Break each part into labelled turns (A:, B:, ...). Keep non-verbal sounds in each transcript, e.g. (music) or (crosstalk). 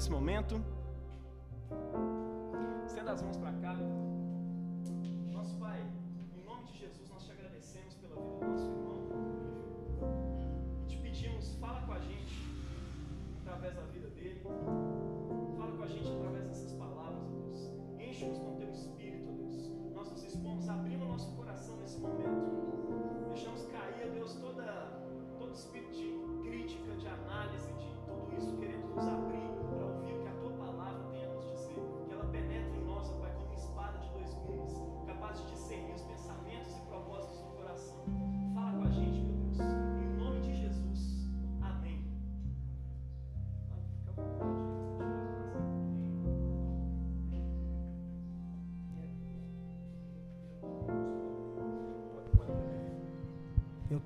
A: nesse momento. Estenda as mãos para cá. Nosso Pai, em nome de Jesus, nós te agradecemos pela vida do nosso irmão. E te pedimos, fala com a gente através da vida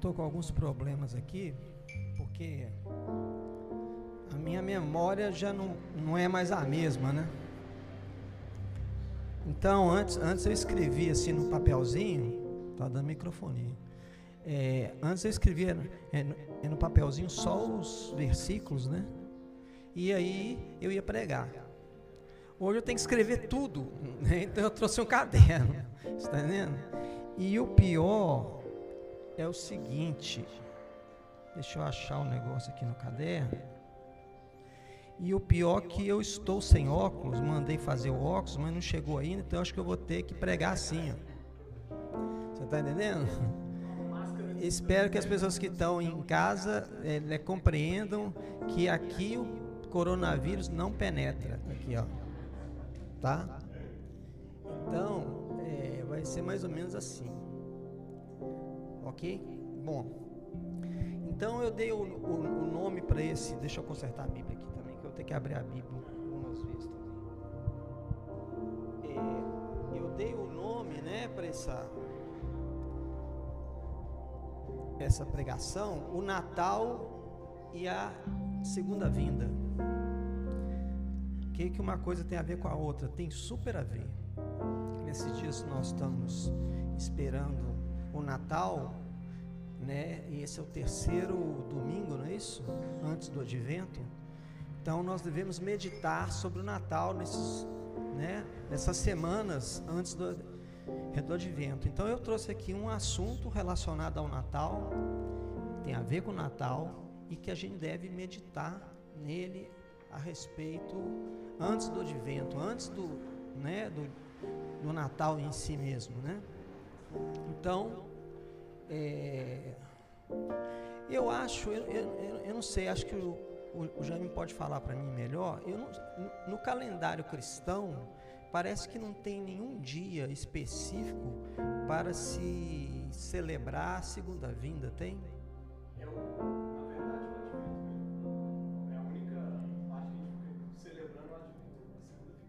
B: estou com alguns problemas aqui, porque a minha memória já não, não é mais a mesma, né? Então, antes, antes eu escrevia assim no papelzinho, tá dando microfone. É, antes eu escrevia é, é no papelzinho só os versículos, né? E aí eu ia pregar. Hoje eu tenho que escrever tudo, (laughs) né? então eu trouxe um caderno, (laughs) está entendendo? E o pior é o seguinte, deixa eu achar um negócio aqui no caderno. E o pior é que eu estou sem óculos, mandei fazer o óculos, mas não chegou ainda, então acho que eu vou ter que pregar assim, ó. Você está entendendo? Espero que as pessoas que estão em casa é, compreendam que aqui o coronavírus não penetra. Aqui, ó. Tá? Então, é, vai ser mais ou menos assim. Ok? Bom. Então eu dei o, o, o nome para esse. Deixa eu consertar a Bíblia aqui também, que eu tenho que abrir a Bíblia algumas vezes também. É, eu dei o nome, né, para essa essa pregação, o Natal e a segunda vinda. O que, que uma coisa tem a ver com a outra? Tem super a ver. Nesses dias nós estamos esperando o Natal, né? E esse é o terceiro domingo, não é isso? Antes do Advento. Então nós devemos meditar sobre o Natal nesses, né? Nessas semanas antes do, do Advento. Então eu trouxe aqui um assunto relacionado ao Natal, tem a ver com o Natal e que a gente deve meditar nele a respeito antes do Advento, antes do, né? Do, do Natal em si mesmo, né? Então, é, eu acho, eu, eu, eu, não sei, acho que o, o, o Jaime pode falar para mim melhor. Eu não, no, calendário cristão, parece que não tem nenhum dia específico para se celebrar a segunda vinda, tem?
A: Eu, é a a a.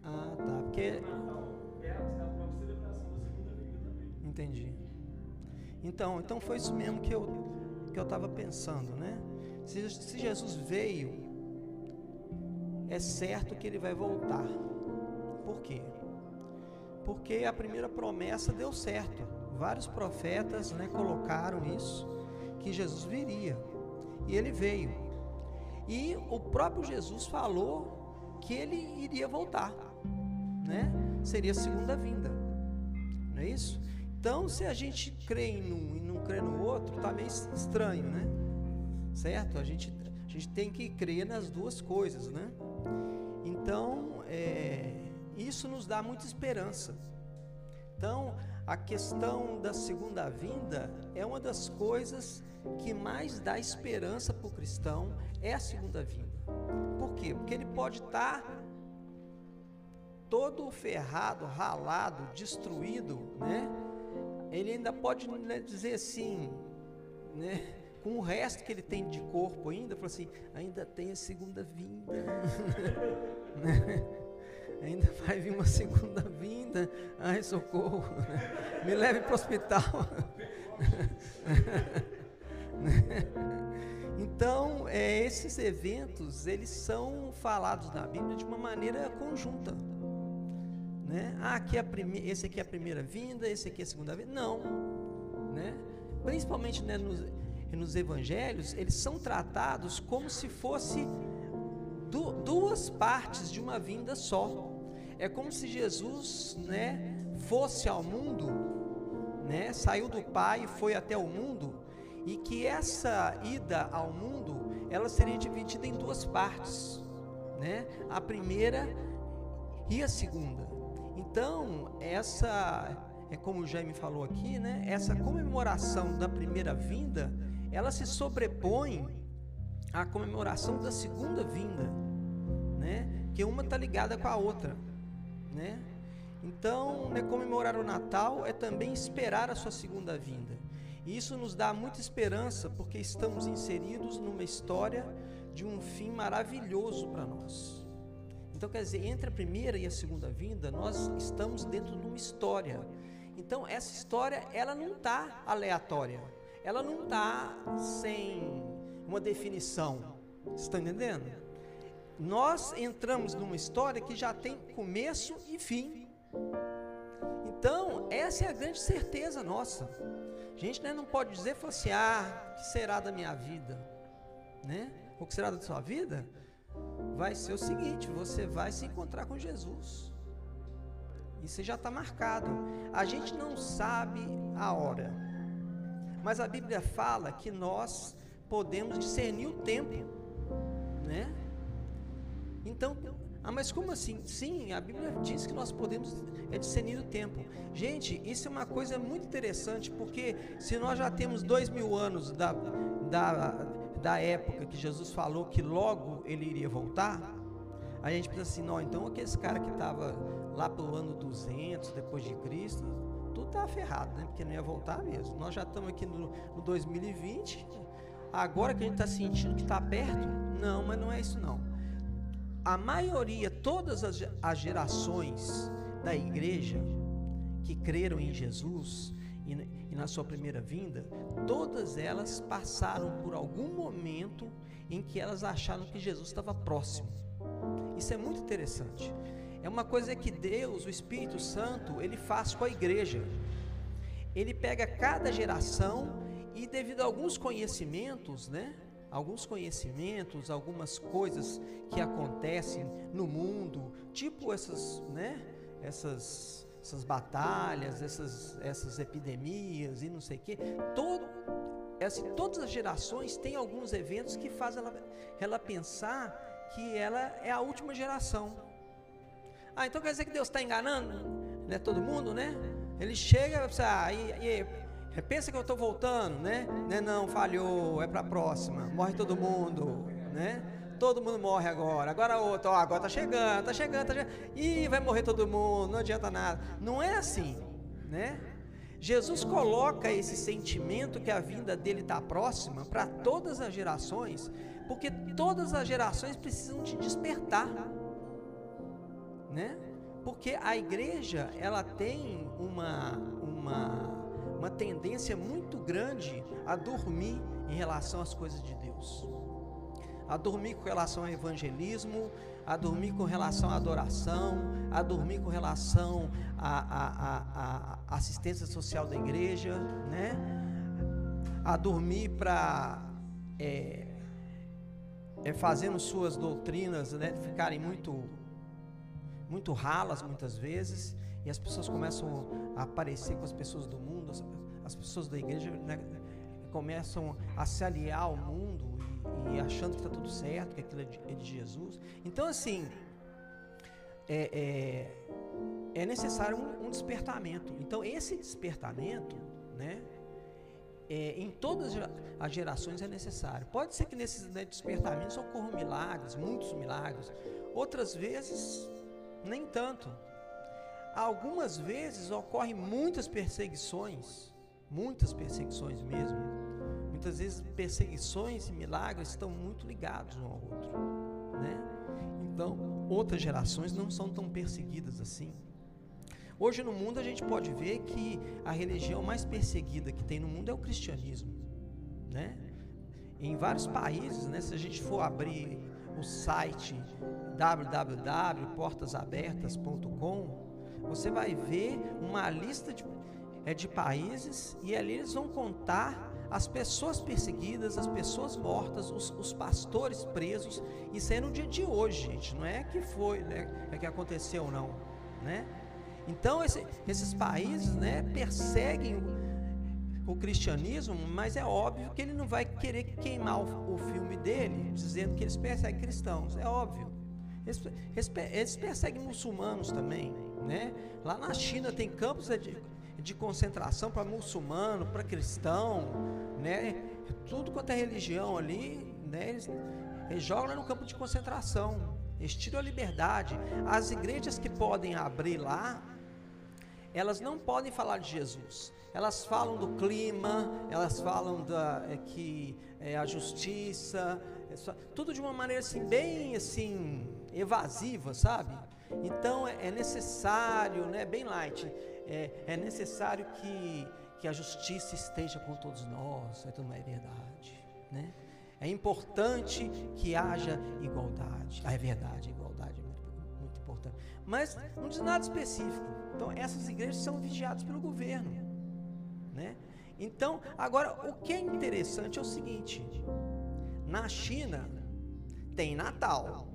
B: Ah, tá, porque...
A: É a, é a própria celebração da segunda vinda também.
B: Entendi. Então, então foi isso mesmo que eu que eu estava pensando, né? Se, se, Jesus veio, é certo que ele vai voltar. Por quê? Porque a primeira promessa deu certo. Vários profetas, né, colocaram isso que Jesus viria. E ele veio. E o próprio Jesus falou que ele iria voltar, né? Seria a segunda vinda. Não é isso? Então, se a gente crê em um e não crê no outro, está meio estranho, né? Certo? A gente, a gente tem que crer nas duas coisas, né? Então, é, isso nos dá muita esperança. Então, a questão da segunda vinda é uma das coisas que mais dá esperança para o cristão, é a segunda vinda. Por quê? Porque ele pode estar tá todo ferrado, ralado, destruído, né? Ele ainda pode né, dizer assim, né, com o resto que ele tem de corpo ainda, falou assim, ainda tem a segunda vinda, (laughs) né? ainda vai vir uma segunda vinda, ai socorro, (laughs) me leve para o hospital. (laughs) então, é, esses eventos, eles são falados na Bíblia de uma maneira conjunta. Né? Ah, aqui é a esse aqui é a primeira vinda, esse aqui é a segunda vinda. Não. Né? Principalmente né, nos, nos evangelhos, eles são tratados como se fosse du duas partes de uma vinda só. É como se Jesus, né, fosse ao mundo, né, saiu do Pai e foi até o mundo, e que essa ida ao mundo, ela seria dividida em duas partes, né? A primeira e a segunda. Então, essa é como o Jaime falou aqui, né? Essa comemoração da primeira vinda, ela se sobrepõe à comemoração da segunda vinda, né? Que uma está ligada com a outra, né? Então, né, comemorar o Natal é também esperar a sua segunda vinda. E isso nos dá muita esperança, porque estamos inseridos numa história de um fim maravilhoso para nós. Então, quer dizer, entre a primeira e a segunda vinda, nós estamos dentro de uma história então essa história ela não está aleatória, ela não está sem uma definição. Estão entendendo? Nós entramos numa história que já tem começo e fim. Então essa é a grande certeza nossa. A gente né, não pode dizer assim, ah, que será da minha vida, né? O que será da sua vida? Vai ser o seguinte: você vai se encontrar com Jesus. Isso já está marcado. A gente não sabe a hora, mas a Bíblia fala que nós podemos discernir o tempo, né? Então, ah, mas como assim? Sim, a Bíblia diz que nós podemos é discernir o tempo. Gente, isso é uma coisa muito interessante, porque se nós já temos dois mil anos da, da, da época que Jesus falou que logo ele iria voltar, a gente pensa assim, não, então aqueles cara que estava lá pelo ano 200 depois de Cristo, tudo está ferrado, né? Porque não ia voltar mesmo. Nós já estamos aqui no, no 2020, agora que a gente está sentindo que está perto, não, mas não é isso não. A maioria, todas as, as gerações da igreja que creram em Jesus na sua primeira vinda, todas elas passaram por algum momento em que elas acharam que Jesus estava próximo. Isso é muito interessante. É uma coisa que Deus, o Espírito Santo, ele faz com a igreja. Ele pega cada geração e devido a alguns conhecimentos, né? Alguns conhecimentos, algumas coisas que acontecem no mundo, tipo essas, né? Essas essas batalhas, essas, essas epidemias e não sei o que, todo, é assim, todas as gerações têm alguns eventos que fazem ela, ela pensar que ela é a última geração. Ah, então quer dizer que Deus está enganando né, todo mundo, né? Ele chega ah, e, e pensa que eu estou voltando, né? né? Não, falhou, é para a próxima. Morre todo mundo, né? Todo mundo morre agora. Agora outro, ó, agora tá chegando, tá chegando, tá chegando. Ih, vai morrer todo mundo, não adianta nada. Não é assim, né? Jesus coloca esse sentimento que a vinda dele está próxima para todas as gerações, porque todas as gerações precisam de despertar né? Porque a igreja, ela tem uma, uma, uma tendência muito grande a dormir em relação às coisas de Deus. A dormir com relação ao evangelismo, a dormir com relação à adoração, a dormir com relação à, à, à assistência social da igreja, né? A dormir para é, é, fazendo suas doutrinas, né? Ficarem muito muito ralas muitas vezes, e as pessoas começam a aparecer com as pessoas do mundo, as, as pessoas da igreja né, começam a se aliar ao mundo e, achando que está tudo certo, que aquilo é de, é de Jesus. Então, assim, é, é, é necessário um, um, despertamento. Então, esse despertamento, né, é, em todas as gerações é necessário. Pode ser que nesses né, despertamentos ocorram milagres, muitos milagres. Outras vezes nem tanto. Algumas vezes ocorrem muitas perseguições, muitas perseguições mesmo. Muitas vezes perseguições e milagres estão muito ligados um ao outro, né? Então, outras gerações não são tão perseguidas assim. Hoje no mundo a gente pode ver que a religião mais perseguida que tem no mundo é o cristianismo, né? Em vários países, né, se a gente for abrir o site www.portasabertas.com, você vai ver uma lista de, é, de países e ali eles vão contar as pessoas perseguidas, as pessoas mortas, os, os, pastores presos. Isso é no dia de hoje, gente. Não é que foi, né, é que aconteceu, não, né? Então esse, esses países, né, perseguem o, o, cristianismo, mas é óbvio que ele não vai querer queimar o, o filme dele, dizendo que eles perseguem cristãos. É óbvio. Eles, eles, eles perseguem muçulmanos também, né? Lá na China tem campos de de concentração para muçulmano, para cristão, né? Tudo quanto é religião ali, né? Eles, eles jogam no campo de concentração. Eles tiram a liberdade. As igrejas que podem abrir lá, elas não podem falar de Jesus. Elas falam do clima, elas falam da é, que é, a justiça, é só, tudo de uma maneira assim bem assim evasiva, sabe? Então é, é necessário, né? Bem light é, é necessário que, que a justiça esteja com todos nós, é tudo é verdade, né? É importante que haja igualdade. Ah, é verdade, igualdade é muito, muito importante. Mas não diz nada específico. Então, essas igrejas são vigiadas pelo governo. Né? Então, agora, o que é interessante é o seguinte: na China tem Natal.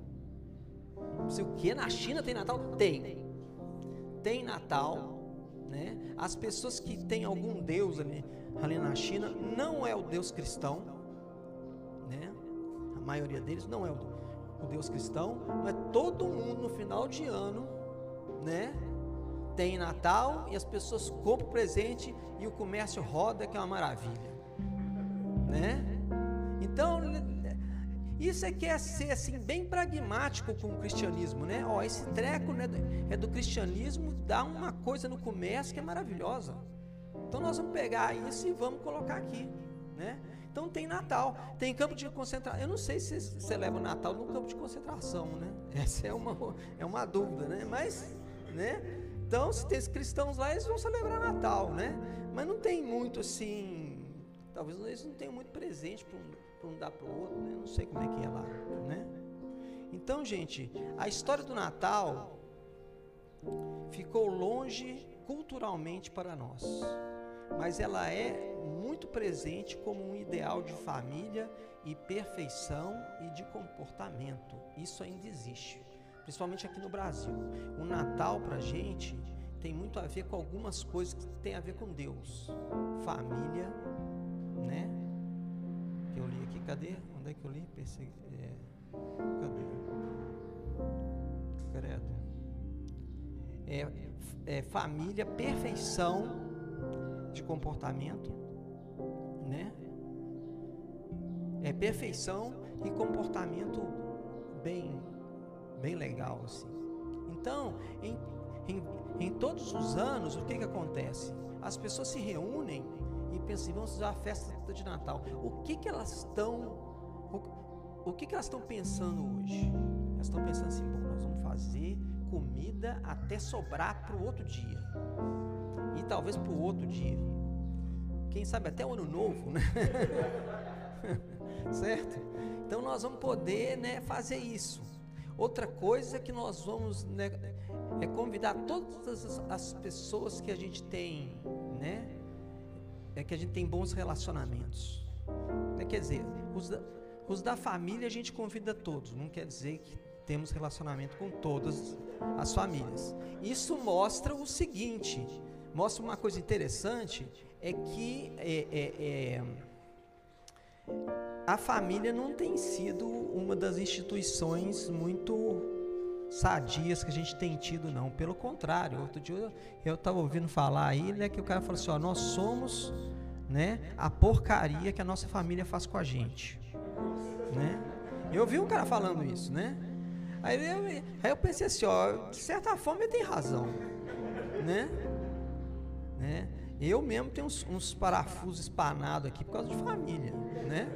B: Se o que na China tem Natal? Tem. Tem Natal, né? As pessoas que têm algum Deus ali, ali na China não é o Deus cristão, né? A maioria deles não é o, o Deus cristão, mas todo mundo no final de ano, né? Tem Natal e as pessoas compram presente e o comércio roda, que é uma maravilha, né? É que é ser assim bem pragmático com o cristianismo, né? Ó, esse treco né, é do cristianismo, dá uma coisa no comércio que é maravilhosa. Então nós vamos pegar isso e vamos colocar aqui, né? Então tem Natal, tem campo de concentração. Eu não sei se você leva o Natal no campo de concentração, né? (laughs) Essa é uma, é uma dúvida, né? Mas, né? Então, se tem cristãos lá, eles vão celebrar Natal, né? Mas não tem muito assim. Talvez eles não tenham muito presente para um para um dar para o outro, né? Não sei como é que é lá, né? Então, gente, a história do Natal ficou longe culturalmente para nós, mas ela é muito presente como um ideal de família e perfeição e de comportamento. Isso ainda existe, principalmente aqui no Brasil. O Natal para gente tem muito a ver com algumas coisas que tem a ver com Deus, família, né? Cadê? Onde é que eu li? Persegui... É... Cadê? Credo. É, é família, perfeição de comportamento, né? É perfeição e comportamento bem, bem legal assim. Então, em, em, em todos os anos, o que que acontece? As pessoas se reúnem e pensam assim, vamos fazer a festa de Natal. O que que elas estão o, o que que elas estão pensando hoje? Elas estão pensando assim, bom, nós vamos fazer comida até sobrar para o outro dia. E talvez para o outro dia. Quem sabe até o ano novo, né? (laughs) certo? Então nós vamos poder, né, fazer isso. Outra coisa que nós vamos né, é convidar todas as, as pessoas que a gente tem, né, é que a gente tem bons relacionamentos. É, quer dizer, os da, os da família a gente convida todos, não quer dizer que temos relacionamento com todas as famílias. Isso mostra o seguinte, mostra uma coisa interessante, é que é, é, é, a família não tem sido uma das instituições muito sadias que a gente tem tido, não. Pelo contrário, outro dia eu estava ouvindo falar aí, né, que o cara falou assim, ó, nós somos, né, a porcaria que a nossa família faz com a gente, né? Eu vi um cara falando isso, né? Aí eu, aí eu pensei assim, ó, de certa forma ele tem razão, né? né? Eu mesmo tenho uns, uns parafusos espanados aqui por causa de família, né?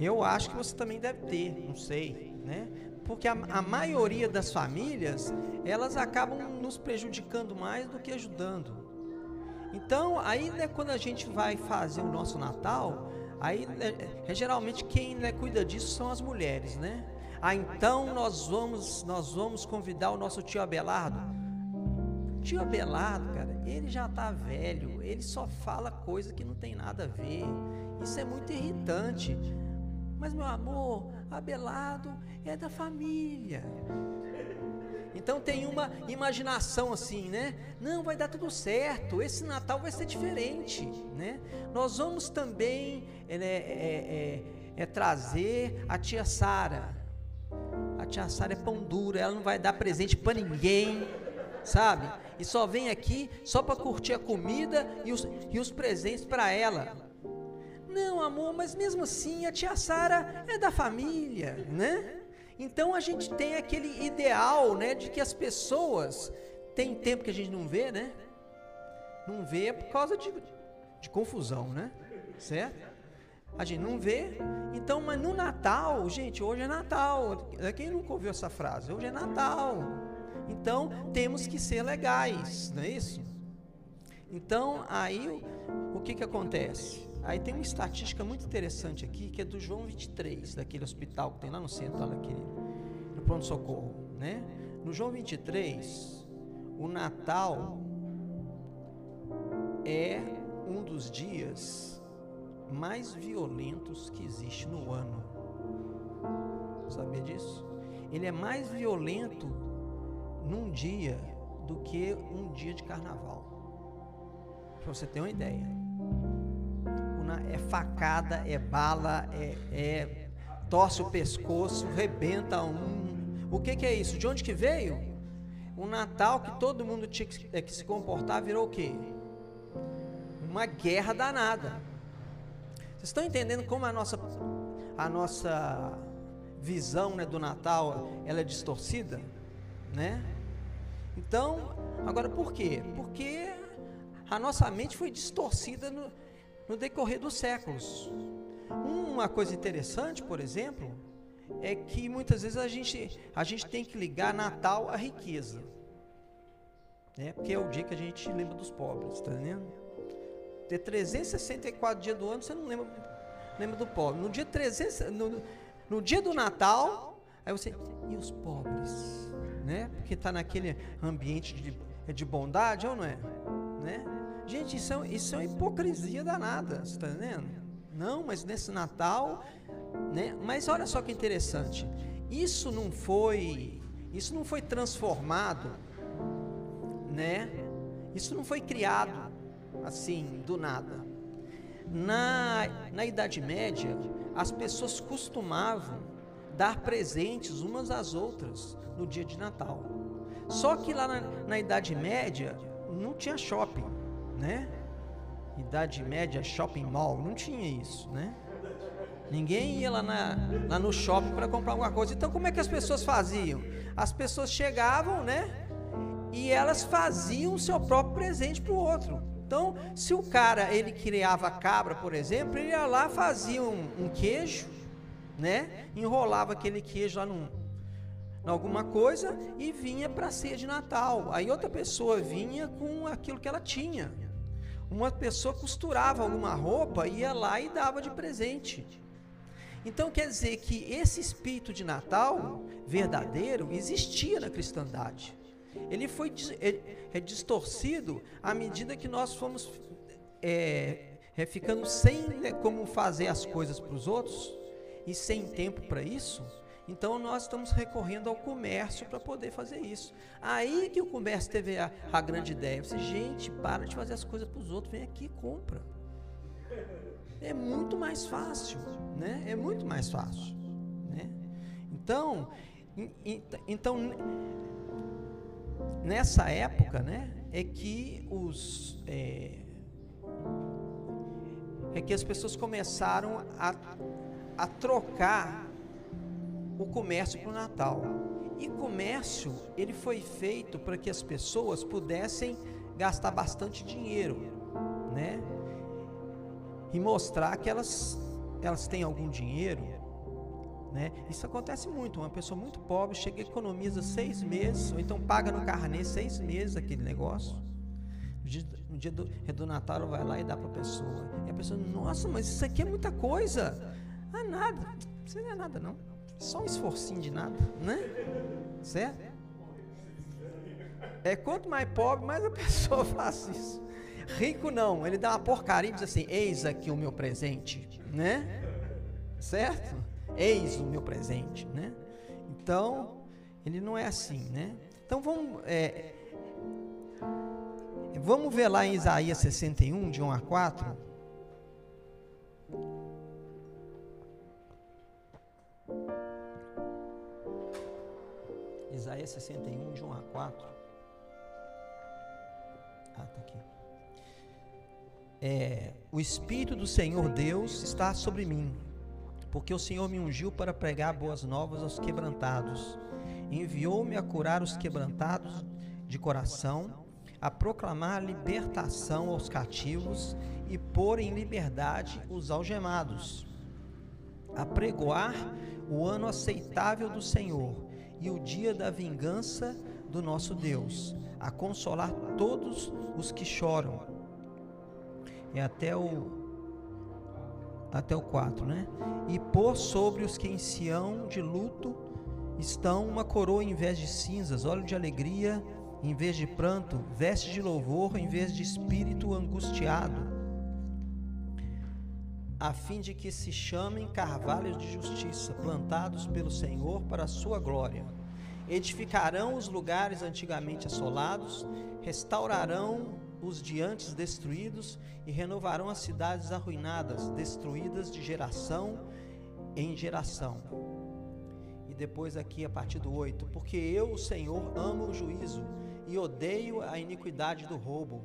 B: Eu acho que você também deve ter, não sei, né? Porque a, a, maioria das famílias elas acabam nos prejudicando mais do que ajudando. Então, aí né, quando a gente vai fazer o nosso Natal, aí é, é, geralmente quem né, cuida disso são as mulheres, né? Ah, então nós vamos nós vamos convidar o nosso tio Abelardo. Tio Abelardo, cara, ele já tá velho, ele só fala coisa que não tem nada a ver. Isso é muito irritante. Mas meu amor, Abelardo é da família. Então tem uma imaginação assim, né? Não, vai dar tudo certo. Esse Natal vai ser diferente, né? Nós vamos também é, é, é, é trazer a tia Sara. A tia Sara é pão duro, ela não vai dar presente para ninguém, sabe? E só vem aqui só para curtir a comida e os, e os presentes para ela. Não, amor, mas mesmo assim a tia Sara é da família, né? Então a gente tem aquele ideal, né, de que as pessoas tem tempo que a gente não vê, né? Não vê por causa de, de confusão, né? Certo? A gente não vê. Então, mas no Natal, gente, hoje é Natal. Quem nunca ouviu essa frase? Hoje é Natal. Então, temos que ser legais, não é isso? Então, aí o, o que que acontece? Aí tem uma estatística muito interessante aqui, que é do João 23, daquele hospital que tem lá no centro, lá naquele, no pronto-socorro, né? No João 23, o Natal é um dos dias mais violentos que existe no ano. Sabia disso? Ele é mais violento num dia do que um dia de carnaval. Para você ter uma ideia é facada, é bala, é, é torce o pescoço, rebenta um. O que, que, é isso? De onde que veio? O Natal que todo mundo tinha é, que se comportar virou o quê? Uma guerra danada. Vocês estão entendendo como a nossa, a nossa visão né, do Natal ela é distorcida? Né? Então, agora por quê? Porque a nossa mente foi distorcida no, no decorrer dos séculos. Uma coisa interessante, por exemplo, é que muitas vezes a gente, a gente tem que ligar Natal à riqueza. Né? Porque é o dia que a gente lembra dos pobres, tá entendendo? Ter 364 dias do ano, você não lembra, lembra do pobre. No dia, 300, no, no dia do Natal, aí você. E os pobres? Né? Porque está naquele ambiente de, de bondade, ou não é? Né? Gente, isso é, isso é uma hipocrisia danada, você está entendendo? Não, mas nesse Natal, né? Mas olha só que interessante. Isso não foi, isso não foi transformado, né? Isso não foi criado assim do nada. Na, na Idade Média, as pessoas costumavam dar presentes umas às outras no dia de Natal. Só que lá na, na Idade Média não tinha shopping né? Idade média, shopping mall, não tinha isso, né? Ninguém ia lá, na, lá no shopping para comprar alguma coisa. Então, como é que as pessoas faziam? As pessoas chegavam, né? E elas faziam o seu próprio presente para o outro. Então, se o cara ele criava cabra, por exemplo, ele ia lá fazia um, um queijo, né? Enrolava aquele queijo lá num, em alguma coisa e vinha para a ceia de Natal. Aí outra pessoa vinha com aquilo que ela tinha uma pessoa costurava alguma roupa, ia lá e dava de presente. Então quer dizer que esse espírito de Natal verdadeiro existia na cristandade. Ele foi é distorcido à medida que nós fomos é, é, ficando sem né, como fazer as coisas para os outros e sem tempo para isso. Então nós estamos recorrendo ao comércio para poder fazer isso. Aí que o comércio teve a, a grande ideia. Você, gente, para de fazer as coisas para os outros, vem aqui e compra. É muito mais fácil, né? É muito mais fácil, né? Então, então nessa época, né, é que os é, é que as pessoas começaram a, a trocar o comércio para o Natal. E comércio, ele foi feito para que as pessoas pudessem gastar bastante dinheiro, né? E mostrar que elas, elas têm algum dinheiro, né? Isso acontece muito. Uma pessoa muito pobre chega e economiza seis meses, ou então paga no carnê seis meses aquele negócio. No dia, no dia do, do Natal, ela vai lá e dá para a pessoa. E a pessoa, nossa, mas isso aqui é muita coisa. Ah, nada. Isso não é nada, não. Só um esforcinho de nada, né? Certo? É quanto mais pobre, mais a (laughs) pessoa faz isso. Rico não, ele dá uma porcaria e diz assim: Eis aqui o meu presente, né? Certo? Eis o meu presente, né? Então, ele não é assim, né? Então vamos, é, vamos ver lá em Isaías 61, de 1 a 4. Isaías 61, de 1 a 4. Ah, tá aqui. É, o Espírito do Senhor Deus está sobre mim, porque o Senhor me ungiu para pregar boas novas aos quebrantados. Enviou-me a curar os quebrantados de coração, a proclamar libertação aos cativos e pôr em liberdade os algemados, a pregoar o ano aceitável do Senhor e o dia da vingança do nosso Deus, a consolar todos os que choram. É até o até o 4, né? E pôr sobre os que em Sião de luto estão uma coroa em vez de cinzas, óleo de alegria em vez de pranto, veste de louvor em vez de espírito angustiado, a fim de que se chamem carvalhos de justiça, plantados pelo Senhor para a sua glória. Edificarão os lugares antigamente assolados, restaurarão os diantes destruídos e renovarão as cidades arruinadas, destruídas de geração em geração. E depois aqui a partir do 8, porque eu, o Senhor, amo o juízo e odeio a iniquidade do roubo.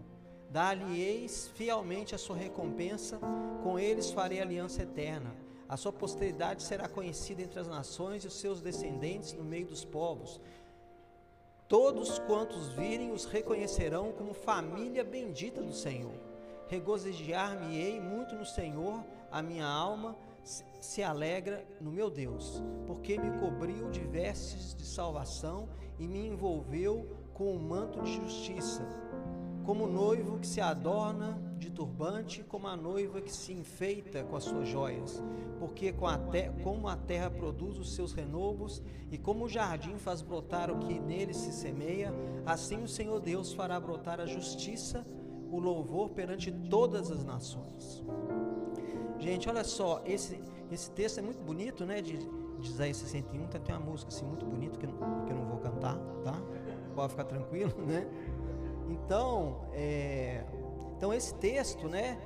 B: Dá-lhe-eis fielmente a sua recompensa, com eles farei aliança eterna. A sua posteridade será conhecida entre as nações e os seus descendentes no meio dos povos. Todos quantos virem os reconhecerão como família bendita do Senhor. Regozijar-me-ei muito no Senhor, a minha alma se alegra no meu Deus, porque me cobriu de vestes de salvação e me envolveu com o manto de justiça, como o noivo que se adorna de turbante, como a noiva que se enfeita com as suas joias, porque com a como a terra produz os seus renovos e como o jardim faz brotar o que nele se semeia, assim o Senhor Deus fará brotar a justiça, o louvor perante todas as nações. Gente, olha só, esse, esse texto é muito bonito, né? De, de Isaías 61, tem uma música assim muito bonita que, que eu não vou cantar, tá? Pode ficar tranquilo, (laughs) né? Então, é, então esse texto, né?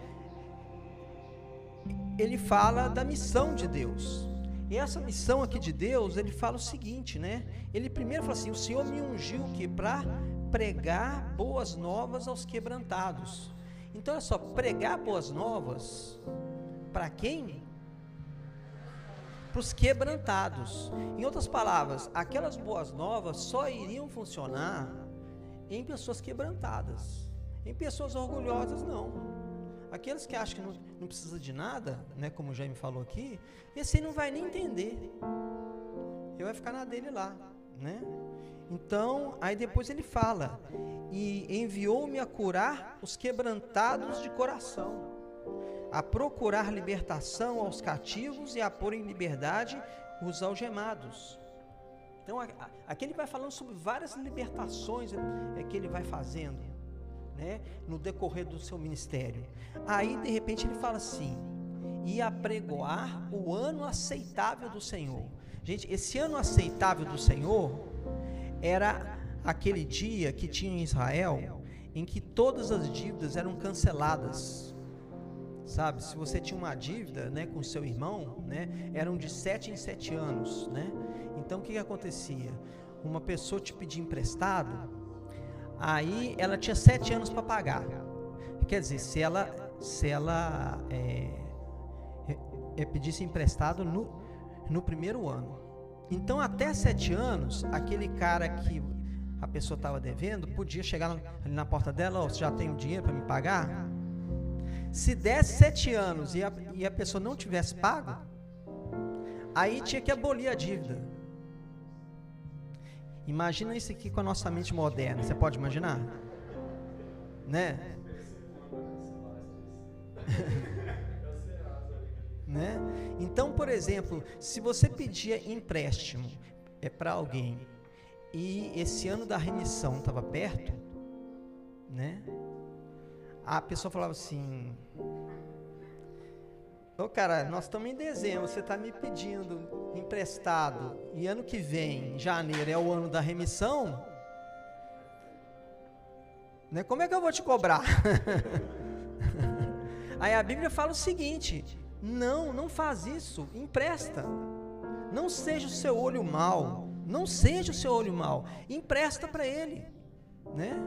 B: Ele fala da missão de Deus. E essa missão aqui de Deus, ele fala o seguinte, né? Ele primeiro fala assim: o Senhor me ungiu que para pregar boas novas aos quebrantados. Então é só pregar boas novas para quem? Para os quebrantados. Em outras palavras, aquelas boas novas só iriam funcionar em pessoas quebrantadas. Em pessoas orgulhosas, não. Aqueles que acham que não, não precisa de nada, né, como o Jaime falou aqui, esse aí não vai nem entender. Ele vai ficar na dele lá, né? Então, aí depois ele fala: "E enviou-me a curar os quebrantados de coração, a procurar libertação aos cativos e a pôr em liberdade os algemados." Então, aqui ele vai falando sobre várias libertações é, que ele vai fazendo né, no decorrer do seu ministério. Aí, de repente, ele fala assim: e apregoar o ano aceitável do Senhor. Gente, esse ano aceitável do Senhor era aquele dia que tinha em Israel em que todas as dívidas eram canceladas. Sabe, se você tinha uma dívida, né, com seu irmão, né, eram de sete em sete anos, né? Então o que, que acontecia? Uma pessoa te pedia emprestado, Aí ela tinha sete anos para pagar. Quer dizer, se ela, se ela é, é, pedisse emprestado no, no primeiro ano. Então, até sete anos, aquele cara que a pessoa estava devendo podia chegar ali na porta dela: oh, Você já tem o dinheiro para me pagar? Se desse sete anos e a, e a pessoa não tivesse pago, aí tinha que abolir a dívida. Imagina isso aqui com a nossa mente moderna. Você pode imaginar? Né? (laughs) né? Então, por exemplo, se você pedia empréstimo é para alguém e esse ano da remissão estava perto, né? A pessoa falava assim: Ô cara, nós estamos em dezembro, você está me pedindo emprestado e ano que vem, janeiro, é o ano da remissão. Né? Como é que eu vou te cobrar? (laughs) Aí a Bíblia fala o seguinte: não, não faz isso, empresta. Não seja o seu olho mal, não seja o seu olho mal, empresta para ele, né?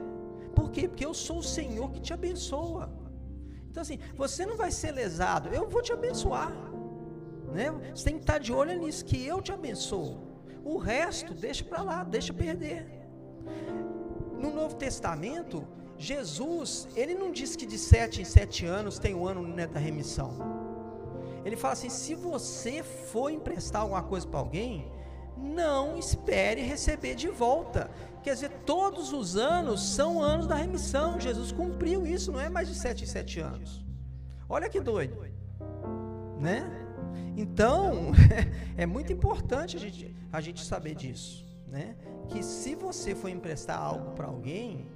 B: Por quê? Porque eu sou o Senhor que te abençoa. Então assim, você não vai ser lesado, eu vou te abençoar, né? Você tem que estar de olho nisso que eu te abençoo. O resto deixa para lá, deixa perder. No Novo Testamento, Jesus, ele não diz que de sete em sete anos tem um ano né, da remissão. Ele fala assim: se você for emprestar alguma coisa para alguém, não espere receber de volta. Quer dizer, todos os anos são anos da remissão. Jesus cumpriu isso, não é mais de sete em sete anos. Olha que doido, né? Então, (laughs) é muito importante a gente, a gente saber disso, né? Que se você for emprestar algo para alguém,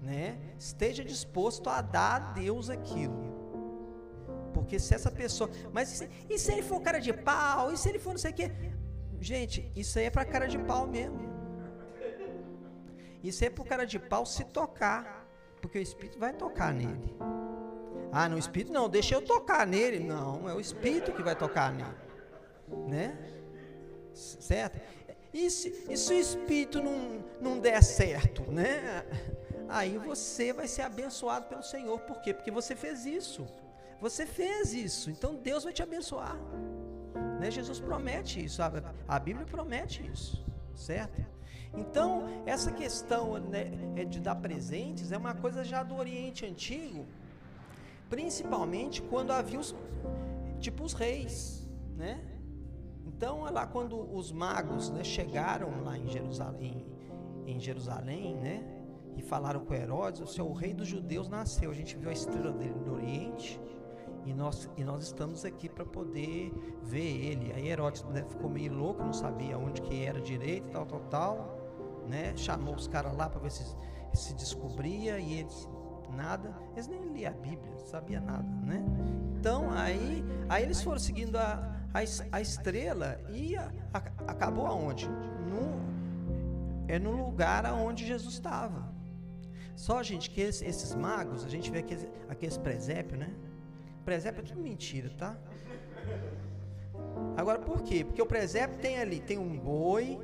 B: né? Esteja disposto a dar a Deus aquilo. Porque se essa pessoa. Mas e se, e se ele for cara de pau? E se ele for não sei o quê? Gente, isso aí é para cara de pau mesmo. Isso é para o cara de pau se tocar. Porque o Espírito vai tocar nele. Ah, não, o Espírito não, deixa eu tocar nele. Não, é o Espírito que vai tocar nele. Né? Certo? E se, e se o Espírito não, não der certo, né? aí você vai ser abençoado pelo Senhor. Por quê? Porque você fez isso. Você fez isso. Então Deus vai te abençoar. Né? Jesus promete isso. A, a Bíblia promete isso. Certo? Então, essa questão né, é de dar presentes é uma coisa já do Oriente Antigo, principalmente quando havia os, tipo os reis, né? Então, é lá quando os magos né, chegaram lá em Jerusalém, em Jerusalém, né? e falaram com Herodes: o seu rei dos judeus nasceu. A gente viu a estrela dele no Oriente e nós, e nós estamos aqui para poder ver ele. Aí Herodes né, ficou meio louco, não sabia onde que era direito, tal, tal, tal. Né? Chamou os caras lá para ver se se descobria e eles nada. Eles nem liam a Bíblia, sabia nada, né? Então aí, aí eles foram seguindo a, a, a estrela e a, a, acabou aonde? No, é no lugar aonde Jesus estava. Só, gente, que esses, esses magos, a gente vê aqueles, aqueles presépios, né? Presépio é tudo mentira, tá? Agora, por quê? Porque o presépio tem ali, tem um boi,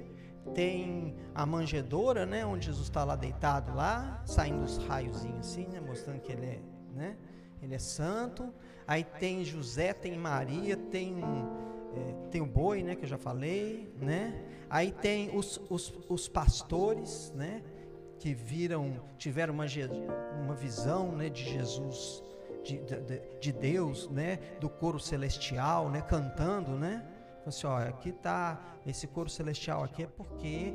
B: tem a manjedoura, né? Onde Jesus está lá deitado lá, saindo os raiozinhos assim, né? Mostrando que ele é, né? Ele é santo. Aí tem José, tem Maria, tem é, tem o boi, né? Que eu já falei, né? Aí tem os, os, os pastores, né? que viram, tiveram uma, uma visão né, de Jesus, de, de, de, Deus, né, do coro celestial, né, cantando, né? Assim, ó, aqui está esse coro celestial aqui é porque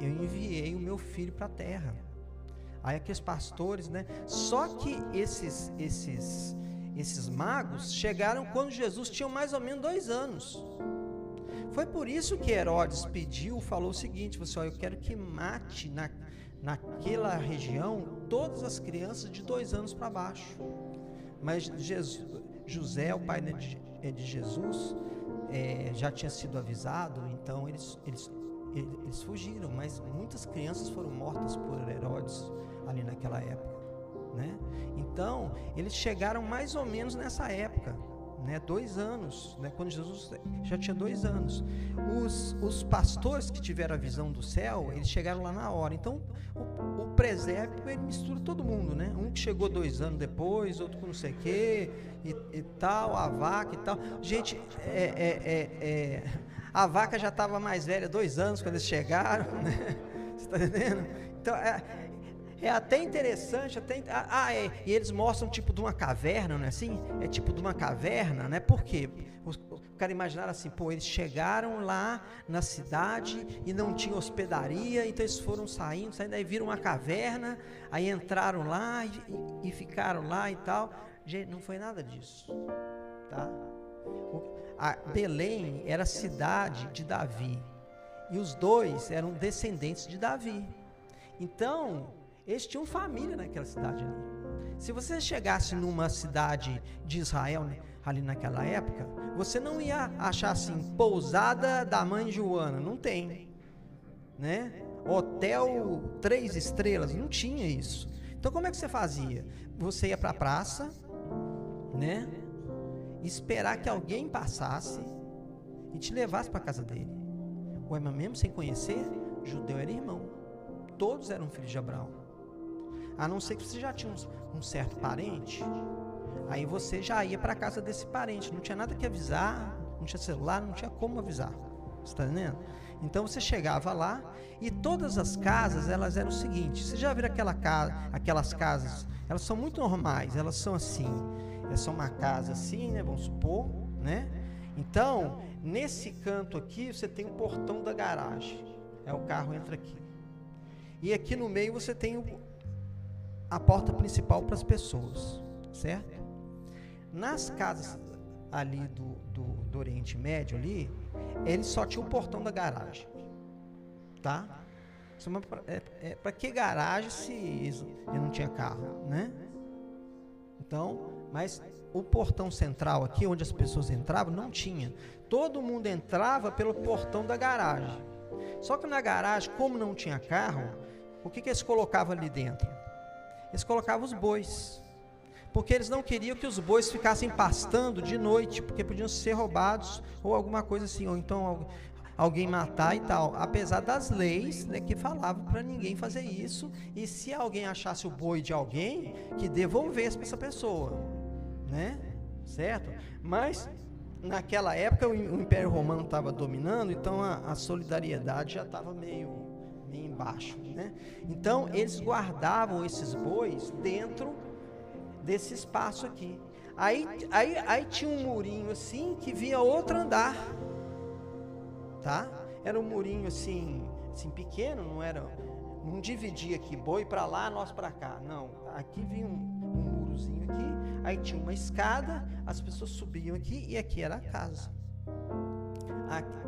B: eu, enviei o meu filho para a terra. Aí aqueles pastores, né? Só que esses esses esses magos chegaram quando Jesus tinha mais ou menos dois anos. Foi por isso que Herodes pediu, falou o seguinte: você, ó, eu quero que mate na, naquela região todas as crianças de dois anos para baixo. Mas Jesus, José, o pai de, é de Jesus, é, já tinha sido avisado, então eles, eles, eles fugiram, mas muitas crianças foram mortas por Herodes ali naquela época. Né? Então, eles chegaram mais ou menos nessa época né, dois anos, né, quando Jesus já tinha dois anos. Os, os pastores que tiveram a visão do céu, eles chegaram lá na hora. Então, o, o presépio, ele mistura todo mundo, né? Um que chegou dois anos depois, outro com não sei o quê, e, e tal, a vaca e tal. Gente, é, é, é, é a vaca já estava mais velha, dois anos, quando eles chegaram, né? (laughs) Você está entendendo? Então, é, é até interessante, até, ah, ah, é, e eles mostram tipo de uma caverna, não é assim? É tipo de uma caverna, né? Por quê? Os, o cara imaginaram assim, pô, eles chegaram lá na cidade e não tinha hospedaria, então eles foram saindo, saindo, aí viram uma caverna, aí entraram lá e, e ficaram lá e tal. Gente, não foi nada disso, tá? Belém era a cidade de Davi. E os dois eram descendentes de Davi. Então, eles tinham família naquela cidade ali. Se você chegasse numa cidade de Israel, né, ali naquela época, você não ia achar assim, pousada da mãe Joana, não tem, né? Hotel três estrelas, não tinha isso. Então como é que você fazia? Você ia para a praça, né? Esperar que alguém passasse e te levasse para casa dele. Ué, mas mesmo sem conhecer, judeu era irmão. Todos eram filhos de Abraão. A não ser que você já tinha um, um certo parente, aí você já ia para casa desse parente. Não tinha nada que avisar, não tinha celular, não tinha como avisar. Você está entendendo? Então você chegava lá e todas as casas elas eram o seguinte: você já viu aquela casa, aquelas casas? Elas são muito normais, elas são assim. Elas são uma casa assim, né? Vamos supor, né? Então, nesse canto aqui, você tem o portão da garagem. É o carro entra aqui. E aqui no meio você tem o, a porta principal para as pessoas, certo? Nas casas ali do, do, do, Oriente Médio ali, ele só tinha o portão da garagem, tá? É, é, para que garagem se ele não tinha carro, né? Então, mas o portão central aqui, onde as pessoas entravam, não tinha. Todo mundo entrava pelo portão da garagem. Só que na garagem, como não tinha carro, o que, que eles colocavam ali dentro? Eles colocavam os bois. Porque eles não queriam que os bois ficassem pastando de noite, porque podiam ser roubados ou alguma coisa assim, ou então alguém matar e tal. Apesar das leis né, que falavam para ninguém fazer isso, e se alguém achasse o boi de alguém, que devolvesse para essa pessoa né? Certo? Mas naquela época o, Império Romano estava dominando, então a, a solidariedade já estava meio, meio embaixo, né? Então eles guardavam esses bois dentro desse espaço aqui. Aí, aí, aí tinha um murinho assim que via outro andar, tá? Era um murinho assim, assim pequeno, não era, não dividia aqui boi para lá, nós para cá, não. Aqui vinha um, um murozinho aqui Aí tinha uma escada, as pessoas subiam aqui e aqui era a casa.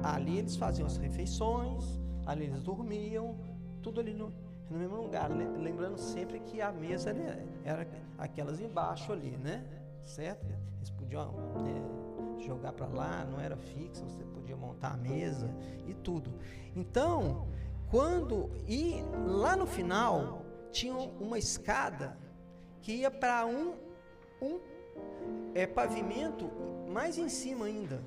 B: Ali eles faziam as refeições, ali eles dormiam, tudo ali no, no mesmo lugar. Lembrando sempre que a mesa era aquelas embaixo ali, né? Certo? Eles podiam né, jogar para lá, não era fixo, você podia montar a mesa e tudo. Então, quando. E lá no final, tinha uma escada que ia para um um é, pavimento mais em cima ainda.